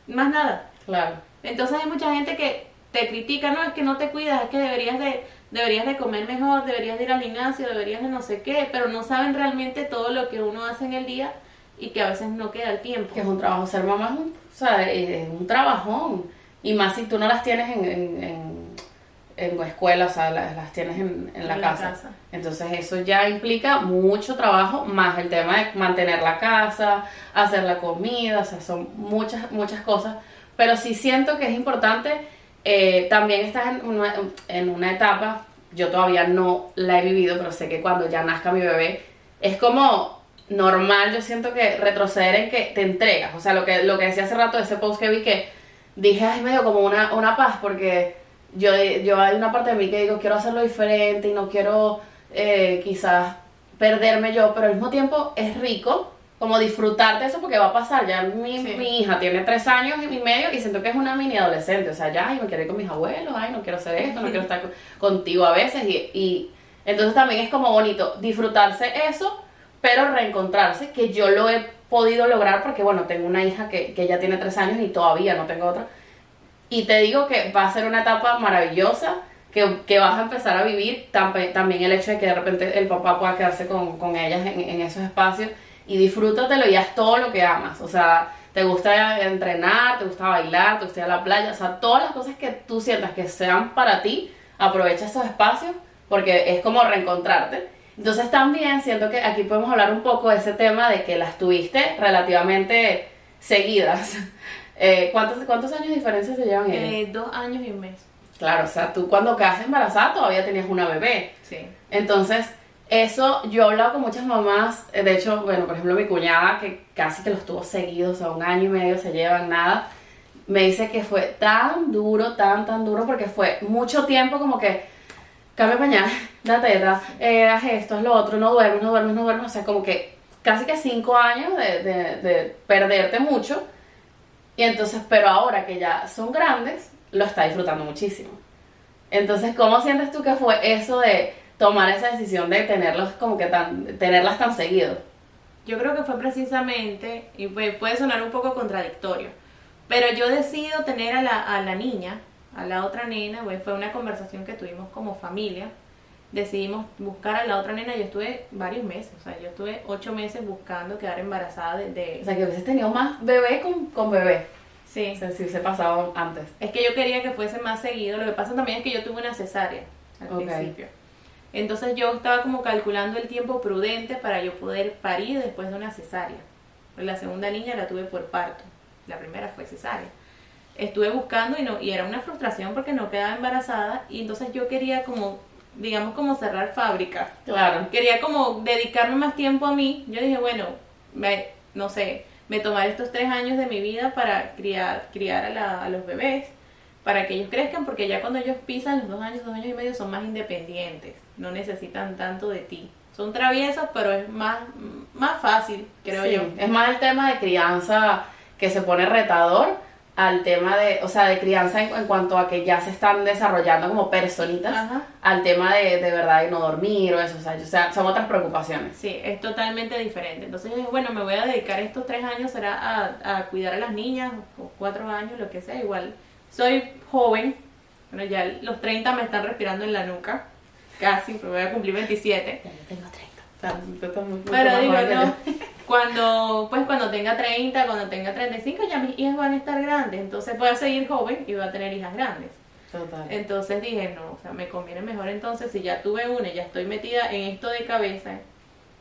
Más nada Claro. Entonces hay mucha gente que te critica, no, es que no te cuidas, es que deberías de, deberías de comer mejor, deberías de ir al gimnasio, deberías de no sé qué, pero no saben realmente todo lo que uno hace en el día y que a veces no queda el tiempo. Que es un trabajo, ser mamá es un, o sea, es un trabajón. Y más si tú no las tienes en, en, en, en escuela, o sea, las, las tienes en, en la, En la casa. casa. Entonces eso ya implica mucho trabajo, más el tema de mantener la casa, hacer la comida, o sea, son muchas, muchas cosas. Pero sí siento que es importante, eh, también estás en una, en una etapa, yo todavía no la he vivido, pero sé que cuando ya nazca mi bebé, es como normal, yo siento que retroceder en que te entregas, o sea, lo que, lo que decía hace rato de ese post que vi que dije, ay, medio como una, una paz, porque yo, yo hay una parte de mí que digo, quiero hacerlo diferente y no quiero eh, quizás perderme yo, pero al mismo tiempo es rico como disfrutar de eso porque va a pasar, ya mi, Sí. mi hija tiene tres años y medio y siento que es una mini adolescente, o sea, ya, ay, me quiero ir con mis abuelos, ay, no quiero hacer esto, no quiero estar co- contigo a veces. Y, y entonces también es como bonito disfrutarse eso, pero reencontrarse, que yo lo he podido lograr porque, bueno, tengo una hija que, que ya tiene tres años y todavía no tengo otra. Y te digo que va a ser una etapa maravillosa, que, que vas a empezar a vivir también el hecho de que de repente el papá pueda quedarse con, con ellas en, en esos espacios y disfrútatelo y haz todo lo que amas. O sea, te gusta entrenar, te gusta bailar, te gusta ir a la playa, o sea, todas las cosas que tú sientas que sean para ti, aprovecha esos espacios porque es como reencontrarte. Entonces también siento que aquí podemos hablar un poco de ese tema de que las tuviste relativamente seguidas. Eh, ¿cuántos, ¿Cuántos años de diferencia se llevan ellas? Eh, dos años y un mes. Claro, o sea, tú cuando quedaste embarazada todavía tenías una bebé. Sí. Entonces, eso yo he hablado con muchas mamás, eh, de hecho, bueno, por ejemplo, mi cuñada, que casi que los tuvo seguidos, o sea, un año y medio se llevan nada, me dice que fue tan duro, tan, tan duro, porque fue mucho tiempo como que cambia pañal, da teta, eh, haz esto, haz lo otro, no duermes, no duermes, no duermes, o sea, como que casi que cinco años de, de, de perderte mucho, y entonces, pero ahora que ya son grandes, lo está disfrutando muchísimo. Entonces, ¿cómo sientes tú que fue eso de tomar esa decisión de tenerlos como que tan, tenerlas tan seguido? Yo creo que fue precisamente, y puede, sonar un poco contradictorio, pero yo decido tener a la, a la niña, a la otra nena, pues fue una conversación que tuvimos como familia, decidimos buscar a la otra nena, yo estuve varios meses, o sea, yo estuve ocho meses buscando quedar embarazada de... de- O sea, que hubieses tenido más bebé con, con bebé. sí, O sea, si hubiese pasado antes. es que yo quería que fuese más seguido, lo que pasa también es que yo tuve una cesárea al principio. Entonces yo estaba como calculando el tiempo prudente para yo poder parir después de una cesárea. La segunda niña la tuve por parto, la primera fue cesárea. Estuve buscando y no y era una frustración porque no quedaba embarazada y entonces yo quería como digamos como cerrar fábrica. Claro. Quería como dedicarme más tiempo a mí. Yo dije, bueno, me, no sé, me tomaré estos tres años de mi vida para criar, criar a, la- a los bebés, para que ellos crezcan, porque ya cuando ellos pisan los dos años, dos años y medio, son más independientes, no necesitan tanto de ti. Son traviesos, pero es más, más fácil, creo Sí, yo. Es más el tema de crianza que se pone retador al tema de, o sea, de crianza en, en cuanto a que ya se están desarrollando como personitas, Ajá. al tema de, de verdad de no dormir o eso, o sea, o sea, son otras preocupaciones. Sí, es totalmente diferente. Entonces yo dije, bueno, me voy a dedicar estos tres años será a, a cuidar a las niñas, o cuatro años, lo que sea. Igual soy joven, bueno, ya los 30 me están respirando en la nuca, casi, pero voy a cumplir 27. Ya yo tengo 30. O sea, tú estás muy- mucho Pero digo, no, cuando, pues cuando tenga 30, cuando tenga 35, ya mis hijas van a estar grandes. Entonces voy a seguir joven y voy a tener hijas grandes. Total. Entonces dije, no, o sea, me conviene mejor entonces, si ya tuve una y ya estoy metida en esto de cabeza,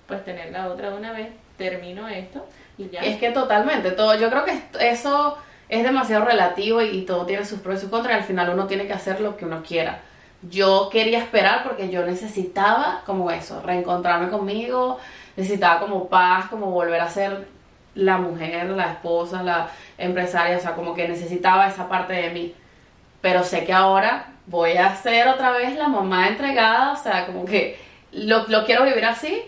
pues tener la otra de una vez, termino esto y ya. Es que totalmente, todo, yo creo que eso es demasiado relativo y, y todo tiene sus pros y sus contras y al final uno tiene que hacer lo que uno quiera. Yo quería esperar porque yo necesitaba como eso, reencontrarme conmigo, necesitaba como paz, como volver a ser la mujer, la esposa, la empresaria, o sea, como que necesitaba esa parte de mí. Pero sé que ahora voy a ser otra vez la mamá entregada, o sea, como que lo, lo quiero vivir así.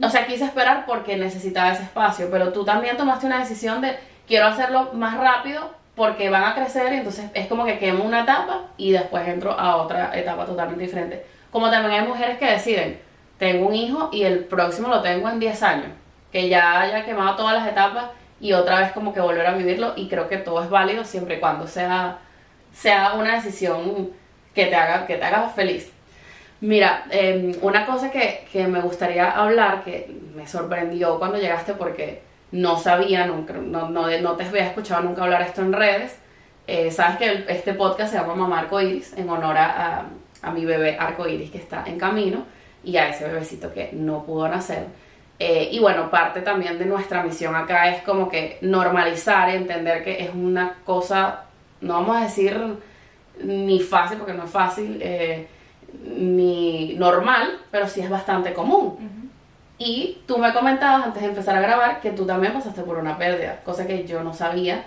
O sea, quise esperar porque necesitaba ese espacio, pero tú también tomaste una decisión de quiero hacerlo más rápido porque van a crecer y entonces es como que quemo una etapa y después entro a otra etapa totalmente diferente. Como también hay mujeres que deciden, tengo un hijo y el próximo lo tengo en 10 años, que ya haya quemado todas las etapas y otra vez como que volver a vivirlo y creo que todo es válido siempre y cuando sea, sea una decisión que te haga, que te haga feliz. Mira, em, una cosa que, que, me gustaría hablar, que me sorprendió cuando llegaste porque no sabía, nunca, no, no, no te había escuchado nunca hablar esto en redes. Eh, sabes que este podcast se llama Mamá Arco Iris en honor a, a, mi bebé Arco Iris que está en camino y a ese bebecito que no pudo nacer. Eh, y bueno, parte también de nuestra misión acá es como que normalizar entender que es una cosa, no vamos a decir ni fácil, porque no es fácil, eh, ni normal, pero sí es bastante común. Y tú me comentabas antes de empezar a grabar que tú también pasaste por una pérdida, cosa que yo no sabía.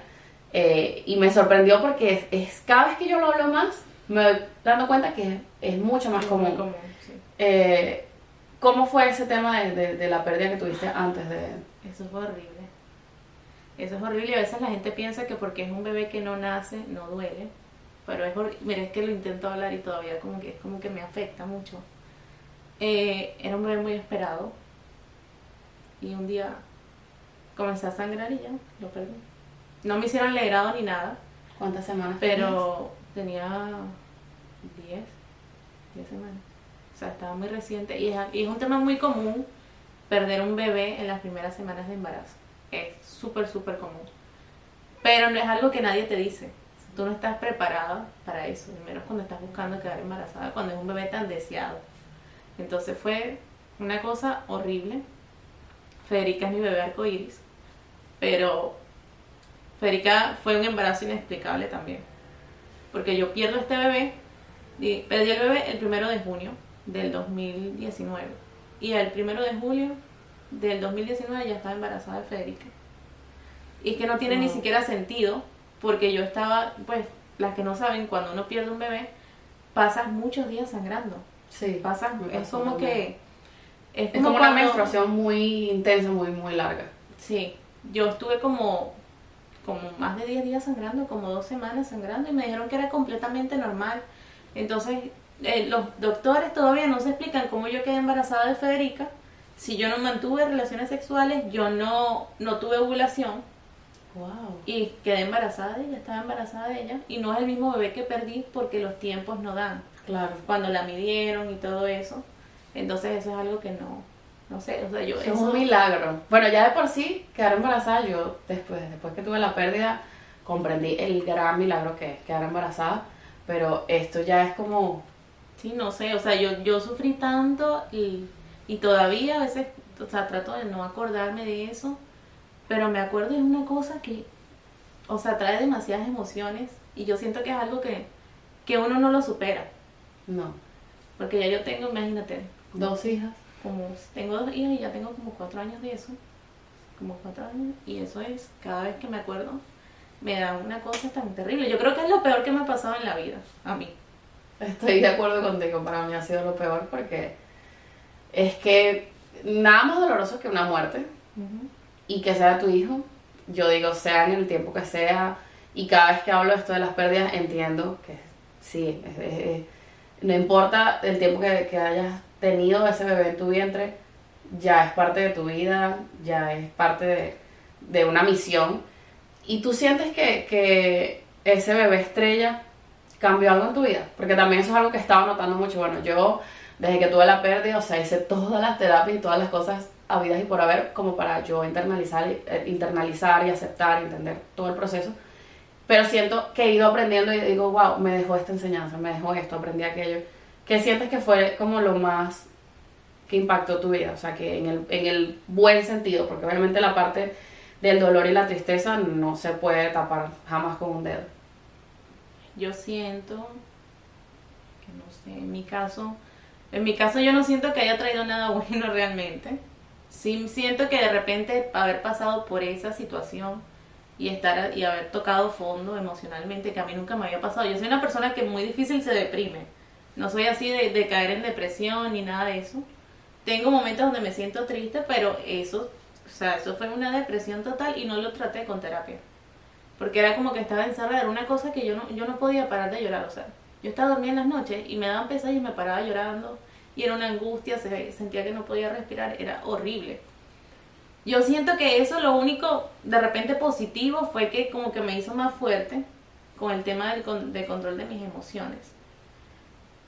Eh, y me sorprendió porque es, cada vez que yo lo hablo más, me doy dando cuenta que es, mucho más común. Eh, ¿Cómo fue ese tema de, de, la pérdida que tuviste antes de...? Eso fue horrible. Eso es horrible y a veces la gente piensa que porque es un bebé que no nace, no duele. Pero es horrible. Mira, es que lo intento hablar y todavía como que es como que me afecta mucho. Eh, era un bebé muy esperado. Y un día comencé a sangrar y ya, lo perdí. No me hicieron legrado ni nada. ¿Cuántas semanas? Pero tenía 10, 10 semanas. O sea, estaba muy reciente. Y es, y es un tema muy común perder un bebé en las primeras semanas de embarazo. Es súper, súper común. Pero no es algo que nadie te dice tú no estás preparada para eso, menos cuando estás buscando quedar embarazada, cuando es un bebé tan deseado. Entonces fue una cosa horrible. Federica es mi bebé arcoíris, pero Federica fue un embarazo inexplicable también. Porque yo pierdo este bebé, perdí el bebé el primero de junio del 2019. Y el primero de julio del 2019 ya estaba embarazada de Federica. Y es que no tiene ni siquiera sentido porque yo estaba, pues, las que no saben, cuando uno pierde un bebé, pasas muchos días sangrando. Sí. Pasas, es como que... Es, como, una menstruación muy intensa, muy, muy larga. Sí, yo estuve como, como más de 10 días sangrando, como dos semanas sangrando, y me dijeron que era completamente normal. Entonces, eh, los doctores todavía no se explican cómo yo quedé embarazada de Federica. Si yo no mantuve relaciones sexuales, yo no, no tuve ovulación y quedé embarazada de ella, estaba embarazada de ella. Y no es el mismo bebé que perdí porque los tiempos no dan. Claro. Cuando la midieron y todo eso. Entonces eso es algo que no, no sé, o sea, yo... Es un milagro. Bueno, ya de por sí, quedar embarazada, yo después, después que tuve la pérdida, comprendí el gran milagro que es quedar embarazada. Pero esto ya es como... Sí, no sé, o sea, yo, yo sufrí tanto y, y todavía a veces, o sea, trato de no acordarme de eso pero me acuerdo de una cosa que, o sea, trae demasiadas emociones y yo siento que es algo que, que uno no lo supera. No. Porque ya yo tengo, imagínate. Dos hijas. Como, tengo dos hijas y ya tengo como cuatro años de eso. Como cuatro años. Y eso es, cada vez que me acuerdo, me da una cosa tan terrible. Yo creo que es lo peor que me ha pasado en la vida, a mí. Estoy de acuerdo contigo, para mí ha sido lo peor porque es que nada más doloroso que una muerte y que sea tu hijo. Yo digo, sea en el tiempo que sea, y cada vez que hablo esto de las pérdidas entiendo que sí, no importa el tiempo que, que, hayas tenido ese bebé en tu vientre, ya es parte de tu vida, ya es parte de, una misión. Y tú sientes que, que ese bebé estrella cambió algo en tu vida, porque también eso es algo que estaba notando mucho. Bueno, yo desde que tuve la pérdida, o sea, hice todas las terapias y todas las cosas habidas y por haber como para yo internalizar, eh, internalizar y aceptar y entender todo el proceso. Pero siento que he ido aprendiendo y digo, wow, me dejó esta enseñanza, me dejó esto, aprendí aquello. ¿Qué sientes que fue como lo más que impactó tu vida? O sea, que en el, en el buen sentido, porque obviamente la parte del dolor y la tristeza no se puede tapar jamás con un dedo. Yo siento que no sé, en mi caso, en mi caso yo no siento que haya traído nada bueno realmente sí siento que de repente haber pasado por esa situación y estar y haber tocado fondo emocionalmente, que a mí nunca me había pasado. Yo soy una persona que muy difícil se deprime. No soy así de, de caer en depresión ni nada de eso. Tengo momentos donde me siento triste, pero eso, o sea, eso fue una depresión total y no lo traté con terapia. Porque era como que estaba encerrada, era una cosa que yo no, yo no podía parar de llorar, o sea, yo estaba dormida en las noches y me daban pesadillas y me paraba llorando y era una angustia, se sentía que no podía respirar, era horrible. yo siento que eso lo único de repente positivo fue que como que me hizo más fuerte con el tema del de control de mis emociones.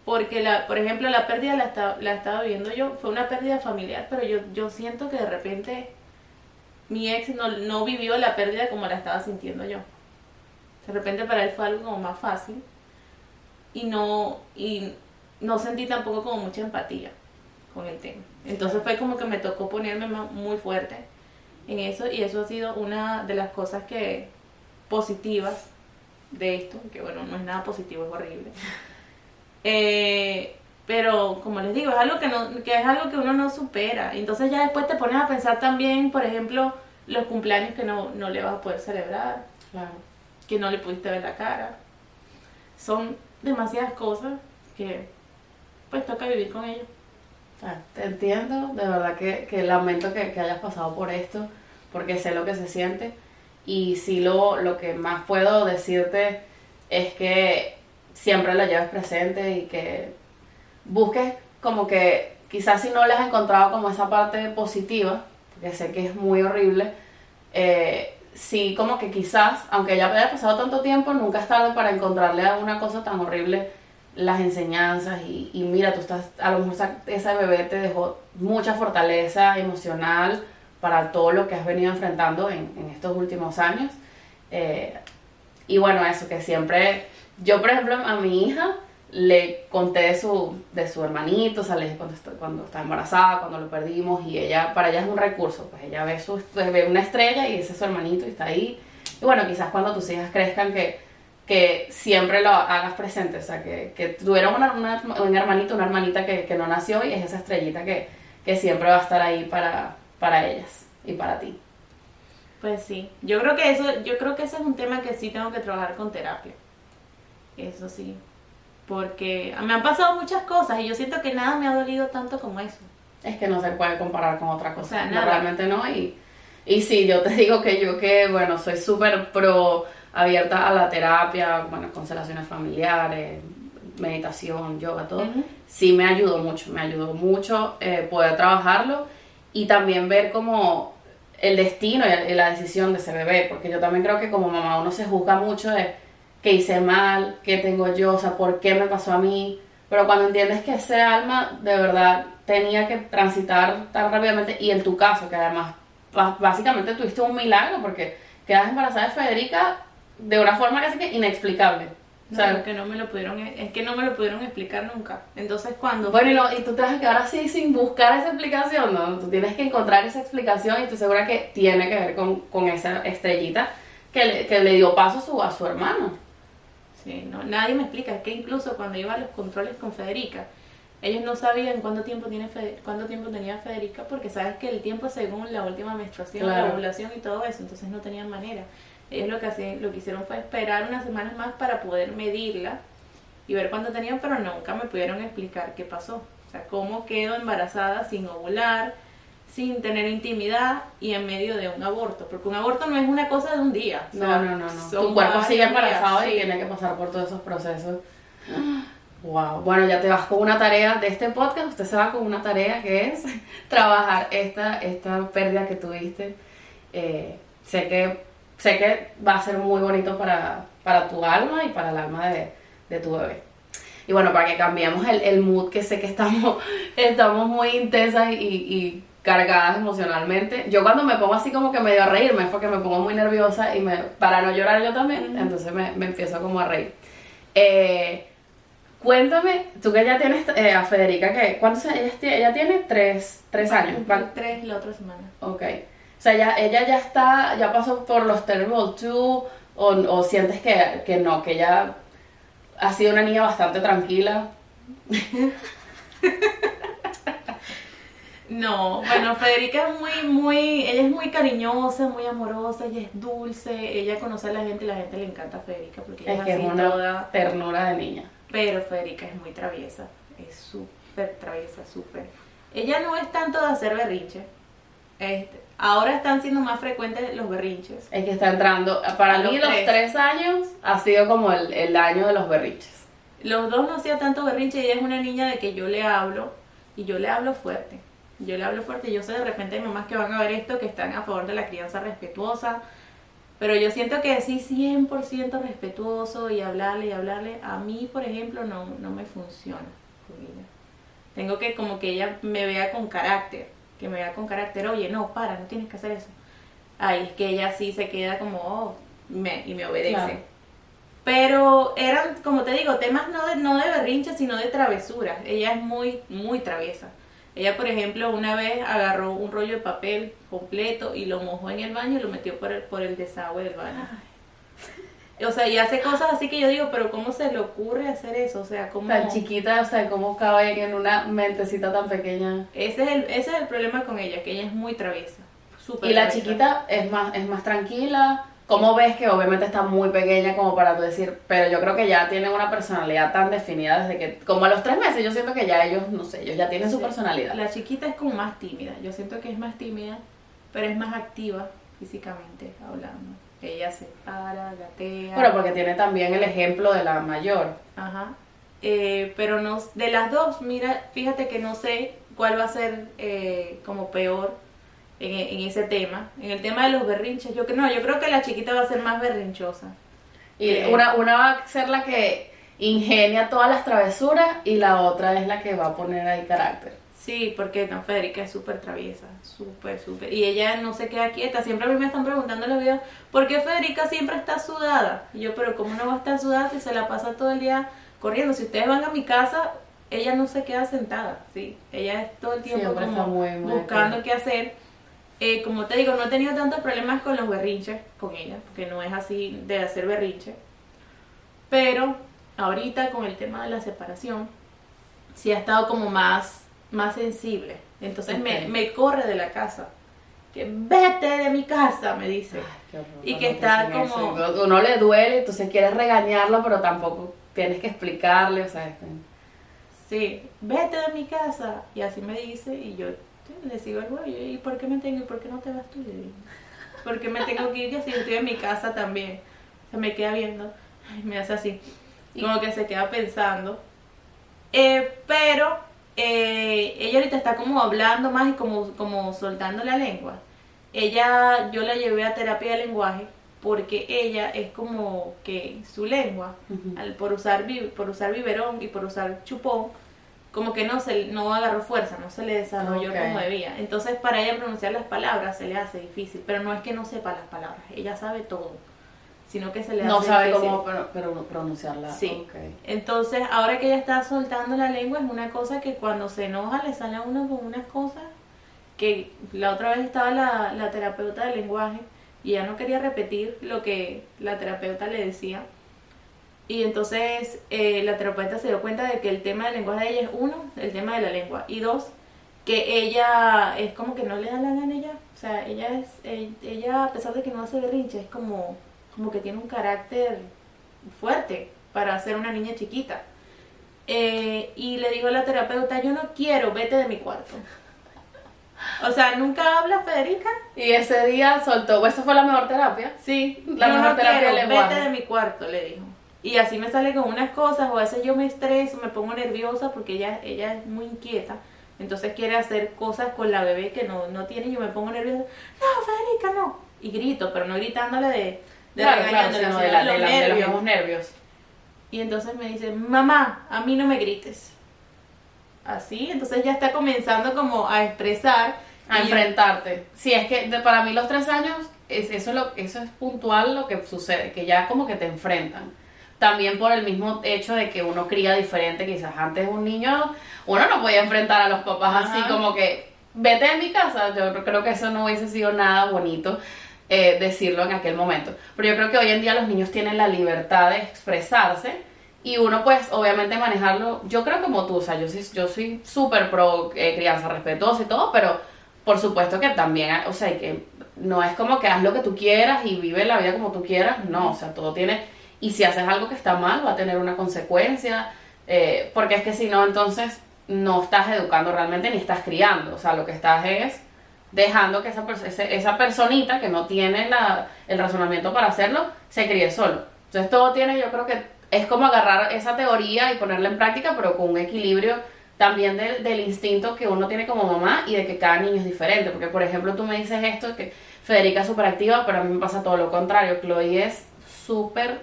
Porque, la, por ejemplo, la pérdida la, la estaba viendo yo, fue una pérdida familiar, pero yo, yo siento que de repente mi ex no, no vivió la pérdida como la estaba sintiendo yo. De repente para él fue algo como más fácil y no, y no sentí tampoco como mucha empatía con el tema. Entonces fue como que me tocó ponerme muy fuerte en eso y eso ha sido una de las cosas que positivas de esto, que bueno, no es nada positivo, es horrible. Eh, pero como les digo, es algo que, no, que es algo que uno no supera. Entonces ya después te pones a pensar también, por ejemplo, los cumpleaños que no, no le vas a poder celebrar, que no le pudiste ver la cara. Son demasiadas cosas que pues toca vivir con ellos. te entiendo, de verdad que, que lamento que, que, hayas pasado por esto, porque sé lo que se siente. Y sí lo, lo que más puedo decirte es que siempre lo lleves presente y que busques como que quizás si no le has encontrado como esa parte positiva, porque sé que es muy horrible, eh, sí como que quizás, aunque ya haya pasado tanto tiempo, nunca es tarde para encontrarle a una cosa tan horrible las enseñanzas y, mira, tú estás, a lo mejor esa bebé te dejó mucha fortaleza emocional para todo lo que has venido enfrentando en, estos últimos años. Eh, y bueno, eso, que siempre, yo por ejemplo a mi hija le conté de su, de su hermanito, sale cuando, está, cuando está embarazada, cuando lo perdimos, y ella, para ella es un recurso, pues ella ve, su, ve una estrella y ese es su hermanito y está ahí. Y bueno, quizás cuando tus hijas crezcan que que siempre lo hagas presente, o sea, que, que tuvieron un hermanito, una hermanita que, que, no nació y es esa estrellita que, que siempre va a estar ahí para, para ellas y para ti. Pues sí, yo creo que eso, yo creo que ese es un tema que sí tengo que trabajar con terapia. Eso sí. Porque me han pasado muchas cosas y yo siento que nada me ha dolido tanto como eso. Es que no se puede comparar con otra cosa. O sea, nada. realmente no. Y, y sí, yo te digo que yo que, bueno, soy súper pro abierta a la terapia, bueno, constelaciones familiares, meditación, yoga, todo, sí me ayudó mucho, me ayudó mucho eh, poder trabajarlo y también ver como el destino y la decisión de ese bebé, porque yo también creo que como mamá uno se juzga mucho de qué hice mal, qué tengo yo, o sea, por qué me pasó a mí, pero cuando entiendes que ese alma de verdad tenía que transitar tan rápidamente y en tu caso, que además básicamente tuviste un milagro porque quedas embarazada de Federica de una forma casi que inexplicable. o sea, que no me lo pudieron, es que no me lo pudieron explicar nunca. Entonces cuando... Bueno, y, tú te vas a quedar así sin buscar esa explicación, ¿no? Tú tienes que encontrar esa explicación y estoy segura que tiene que ver con, con esa estrellita que le, que le dio paso a su, a su hermano. Sí, no, nadie me explica. Es que incluso cuando iba a los controles con Federica, ellos no sabían cuánto tiempo, tiene cuánto tiempo tenía Federica porque sabes que el tiempo según la última menstruación, la ovulación y todo eso, entonces no tenían manera. Ellos lo que, hacían, lo que hicieron fue esperar unas semanas más para poder medirla y ver cuánto tenían, pero nunca me pudieron explicar qué pasó. O sea, cómo quedo embarazada sin ovular, sin tener intimidad y en medio de un aborto. Porque un aborto no es una cosa de un día. no, no, no, no. Tu cuerpo sigue embarazado y tiene que pasar por todos esos procesos. Wow. Bueno, ya te vas con una tarea de este podcast. Usted se va con una tarea que es trabajar esta, esta pérdida que tuviste. Eh, sé que sé que va a ser muy bonito para, para tu alma y para el alma de, de tu bebé. Y bueno, para que cambiemos el, el, mood, que sé que estamos, estamos muy intensas y, y, cargadas emocionalmente. Yo cuando me pongo así como que medio a reírme es porque me pongo muy nerviosa y me, para no llorar yo también, entonces me, me, empiezo como a reír. Eh, cuéntame, tú que ya tienes eh, a Federica, que ¿cuántos años ella, ella tiene? Tres, tres años. Tres la otra semana. Ok. O sea, ella, ella ya está, ya pasó por los Terrible 2 o, o sientes que, que no, que ella ha sido una niña bastante tranquila. No, bueno, Federica es muy, muy, ella es muy cariñosa, muy amorosa, ella es dulce, ella conoce a la gente y la gente le encanta a Federica porque ella es, es una toda ternura de niña. Pero Federica es muy traviesa, es súper traviesa, súper. Ella no es tanto de hacer berrinche, este, ahora están siendo más frecuentes los berrinches. Es que está entrando, para mí los tres. años ha sido como el, año de los berrinches. Los dos no hacía tanto berrinche ella es una niña de que yo le hablo y yo le hablo fuerte. Yo le hablo fuerte. Yo sé de repente hay mamás que van a ver esto, que están a favor de la crianza respetuosa, pero yo siento que sí 100% respetuoso y hablarle y hablarle, a mí, por ejemplo, no, no me funciona. Tengo que como que ella me vea con carácter, que me vea con carácter, oye, no, para, no tienes que hacer eso. Ay, es que ella sí se queda como, oh, me, y me obedece. Claro. Pero eran, como te digo, temas no de, no de berrinche, sino de travesuras. Ella es muy, muy traviesa. Ella, por ejemplo, una vez agarró un rollo de papel completo y lo mojó en el baño y lo metió por el, por el desagüe del baño. O sea, y hace cosas así que yo digo, pero ¿cómo se le ocurre hacer eso? O sea, ¿cómo...? Tan chiquita, o sea, cómo cabe en una mentecita tan pequeña. Ese es, el, ese es el problema con ella, que ella es muy traviesa. Y la traviesa. chiquita es más, es más tranquila. ¿Cómo ves que obviamente está muy pequeña como para tú decir, pero yo creo que ya tienen una personalidad tan definida desde que, como a los tres meses, yo siento que ya ellos, no sé, ellos ya tienen su personalidad. La chiquita es como más tímida. Yo siento que es más tímida, pero es más activa físicamente hablando. Ella se para, gatea. Pero porque tiene también el ejemplo de la mayor. Ajá. Eh, pero no, de las dos, mira, fíjate que no sé cuál va a ser eh, como peor en, en ese tema. En el tema de los berrinches, yo no, yo creo que la chiquita va a ser más berrinchosa. Y Eh. una, una va a ser la que ingenia todas las travesuras y la otra es la que va a poner ahí carácter. Sí, porque no, Federica es súper traviesa, súper, súper. Y ella no se queda quieta. Siempre a mí me están preguntando en los videos, ¿por qué Federica siempre está sudada? Y yo, pero ¿cómo no va a estar sudada si se la pasa todo el día corriendo? Si ustedes van a mi casa, ella no se queda sentada, ¿sí? Ella es todo el tiempo como buscando qué hacer. Eh, como te digo, no he tenido tantos problemas con los berrinches con ella, porque no es así de hacer berrinche. Pero ahorita con el tema de la separación, sí ha estado como más, más sensible. Entonces me, Ok. me corre de la casa. Que vete de mi casa, me dice. Ay, horror Y que está eso. como- Uno le duele, entonces quieres regañarlo, pero tampoco tienes que explicarle, o sea, este- Sí, vete de mi casa. Y así me dice, y yo le sigo el rollo. ¿Y por qué me tengo? ¿Y por qué no te vas tú? Le digo. ¿Por qué me tengo que ir yo si yo estoy en mi casa también? Se me queda viendo, ay, me hace así. Y como que se queda pensando. Eh, pero eh, ella ahorita está como hablando más y como, como soltando la lengua. Ella, yo la llevé a terapia de lenguaje porque ella es como que su lengua al- por usar por usar biberón y por usar chupón como que no se no agarró fuerza no se le desarrolló como debía entonces para ella pronunciar las palabras se le hace difícil pero no es que no sepa las palabras ella sabe todo sino que se le No hace sabe difícil. cómo pro- pro- pronunciarla. Sí. Entonces ahora que ella está soltando la lengua es una cosa que cuando se enoja le sale a uno con unas cosas que la otra vez estaba la, la terapeuta de lenguaje y ella no quería repetir lo que la terapeuta le decía. Y entonces eh, la terapeuta se dio cuenta de que el tema del lenguaje de ella es uno, el tema de la lengua, y dos, que ella es como que no le da la gana ya. O sea, ella es, eh, ella a pesar de que no hace berrinche, es como, como que tiene un carácter fuerte para ser una niña chiquita. Eh, y le dijo a la terapeuta, yo no quiero, vete de mi cuarto. O sea, nunca habla Federica. Y ese día soltó, eso fue la mejor terapia. Sí, La mejor no terapia quiero, lenguaje. vete de mi cuarto, le dijo. Y así me sale con unas cosas, o a veces yo me estreso, me pongo nerviosa porque ella, ella es muy inquieta. Entonces quiere hacer cosas con la bebé que no, no tiene y yo me pongo nerviosa. No, Federica, no. Y grito, pero no gritándole de, de Claro, claro, regañándola, sino sino de, la- los de la- de los nervios. mismos nervios. Y entonces me dice, mamá, a mí no me grites. Así, entonces ya está comenzando como a expresar. A enfrentarte. Sí, es que de- para mí los tres años, es, eso, es lo, eso es puntual lo que sucede, que ya como que te enfrentan. También por el mismo hecho de que uno cría diferente, quizás antes un niño, uno no podía enfrentar a los papás así como que, vete de mi casa, yo creo que eso no hubiese sido nada bonito eh, decirlo en aquel momento. Pero yo creo que hoy en día los niños tienen la libertad de expresarse y uno pues obviamente manejarlo, yo creo como tú, o sea, yo, yo soy súper pro eh, crianza respetuosa y todo, pero por supuesto que también, o sea, que no es como que haz lo que tú quieras y vive la vida como tú quieras, no, o sea, todo tiene, y si haces algo que está mal va a tener una consecuencia, eh, porque es que si no, entonces no estás educando realmente ni estás criando, o sea, lo que estás es dejando que esa, esa personita que no tiene la, el razonamiento para hacerlo, se críe solo. Entonces todo tiene, yo creo que es como agarrar esa teoría y ponerla en práctica, pero con un equilibrio también del, del instinto que uno tiene como mamá y de que cada niño es diferente. Porque, por ejemplo, tú me dices esto, que Federica es súper activa, pero a mí me pasa todo lo contrario. Chloe es súper,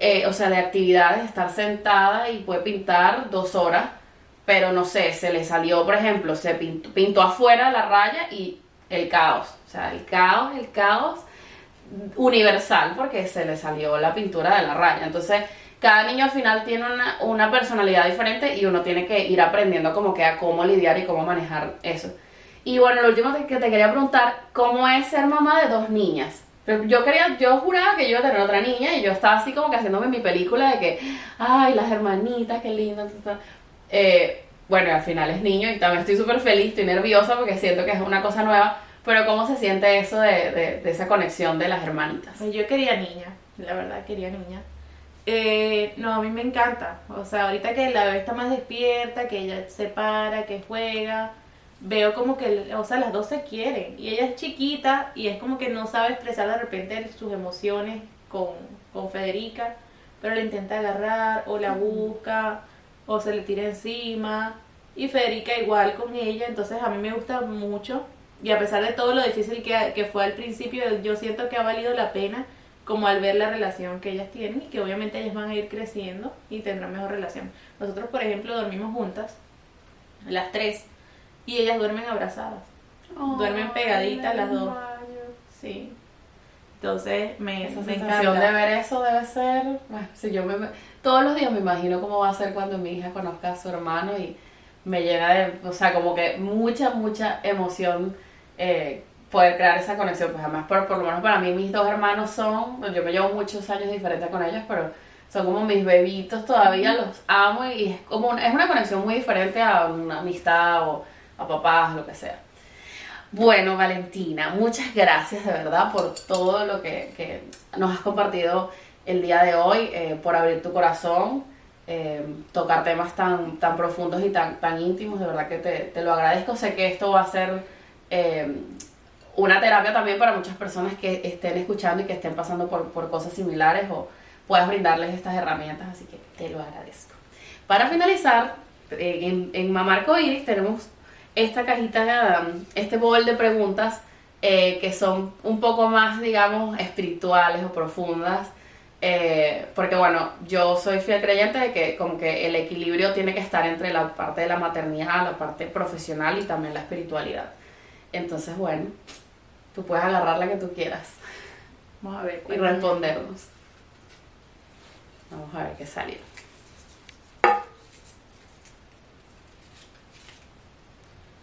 eh, o sea, de actividades, estar sentada y puede pintar dos horas, pero no sé, se le salió, por ejemplo, se pintó, pintó afuera la raya y el caos. O sea, el caos, el caos universal, porque se le salió la pintura de la raya. Entonces, cada niño al final tiene una, una personalidad diferente y uno tiene que ir aprendiendo como que a cómo lidiar y cómo manejar eso. Y bueno, lo último que te quería preguntar, ¿cómo es ser mamá de dos niñas? Yo quería, yo juraba que yo iba a tener otra niña y yo estaba así como que haciéndome mi película de que, ay, las hermanitas, qué lindo. Eh, bueno, al final es niño y también estoy súper feliz, estoy nerviosa porque siento que es una cosa nueva, pero ¿cómo se siente eso de, de, de esa conexión de las hermanitas? Yo quería niña, la verdad, quería niña. Eh, no, a mí me encanta. O sea, ahorita que la bebé está más despierta, que ella se para, que juega, veo como que, o sea, las dos se quieren. Y ella es chiquita y es como que no sabe expresar de repente sus emociones con, con Federica, pero le intenta agarrar o la busca o se le tira encima. Y Federica igual con ella, entonces a mí me gusta mucho. Y a pesar de todo lo difícil que, que fue al principio, yo siento que ha valido la pena como al ver la relación que ellas tienen y que obviamente ellas van a ir creciendo y tendrán mejor relación. Nosotros, por ejemplo, dormimos juntas, las tres, y ellas duermen abrazadas. duermen pegaditas las dos. Sí. Entonces, me, Esa sensación de ver eso debe ser, bueno, si yo me, todos los días me imagino cómo va a ser cuando mi hija conozca a su hermano y me llena de, o sea, como que mucha, mucha emoción eh, poder crear esa conexión. Pues además, por, por lo menos para mí, mis dos hermanos son, yo me llevo muchos años diferentes con ellos, pero son como mis bebitos todavía, los amo y es como es una conexión muy diferente a una amistad o a papás, lo que sea. Bueno, Valentina, muchas gracias de verdad por todo lo que, que nos has compartido el día de hoy, eh, por abrir tu corazón, eh, tocar temas tan, tan profundos y tan, tan íntimos, de verdad que te, te lo agradezco. Sé que esto va a ser eh, una terapia también para muchas personas que estén escuchando y que estén pasando por, por cosas similares o puedas brindarles estas herramientas, así que te lo agradezco. Para finalizar, en, en Mamarco Iris tenemos esta cajita, este bol de preguntas eh, que son un poco más, digamos, espirituales o profundas. Eh, porque bueno, yo soy fiel creyente de que como que el equilibrio tiene que estar entre la parte de la maternidad, la parte profesional y también la espiritualidad. Entonces, bueno, tú puedes agarrar la que tú quieras. Vamos a ver. Y respondernos. Vamos a ver qué salió.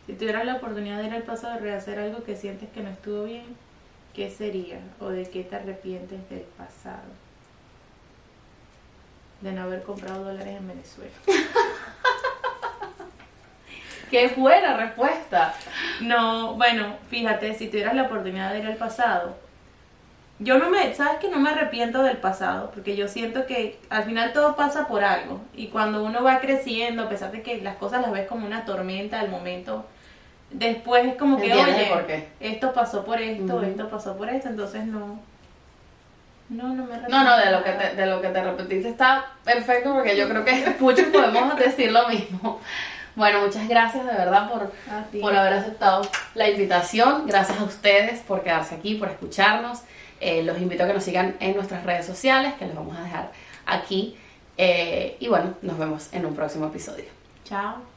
Si tuvieras la oportunidad de ir al pasado y rehacer algo que sientes que no estuvo bien, ¿qué sería? ¿O de qué te arrepientes del pasado? De no haber comprado dólares en Venezuela. ¡Qué buena respuesta! No, bueno, fíjate, si tuvieras la oportunidad de ir al pasado, yo no me, sabes que no me arrepiento del pasado, porque yo siento que al final todo pasa por algo, y cuando uno va creciendo, a pesar de que las cosas las ves como una tormenta al momento, después es como que, oye, por qué? esto pasó por esto, esto pasó por esto, entonces no, no, no me. No, no, de lo que te, de lo que te repetiste está perfecto porque yo creo que muchos podemos decir lo mismo. Bueno, muchas gracias de verdad por, por haber aceptado la invitación. Gracias a ustedes por quedarse aquí, por escucharnos. Eh, los invito a que nos sigan en nuestras redes sociales, que les vamos a dejar aquí. Eh, y bueno, nos vemos en un próximo episodio. Chao.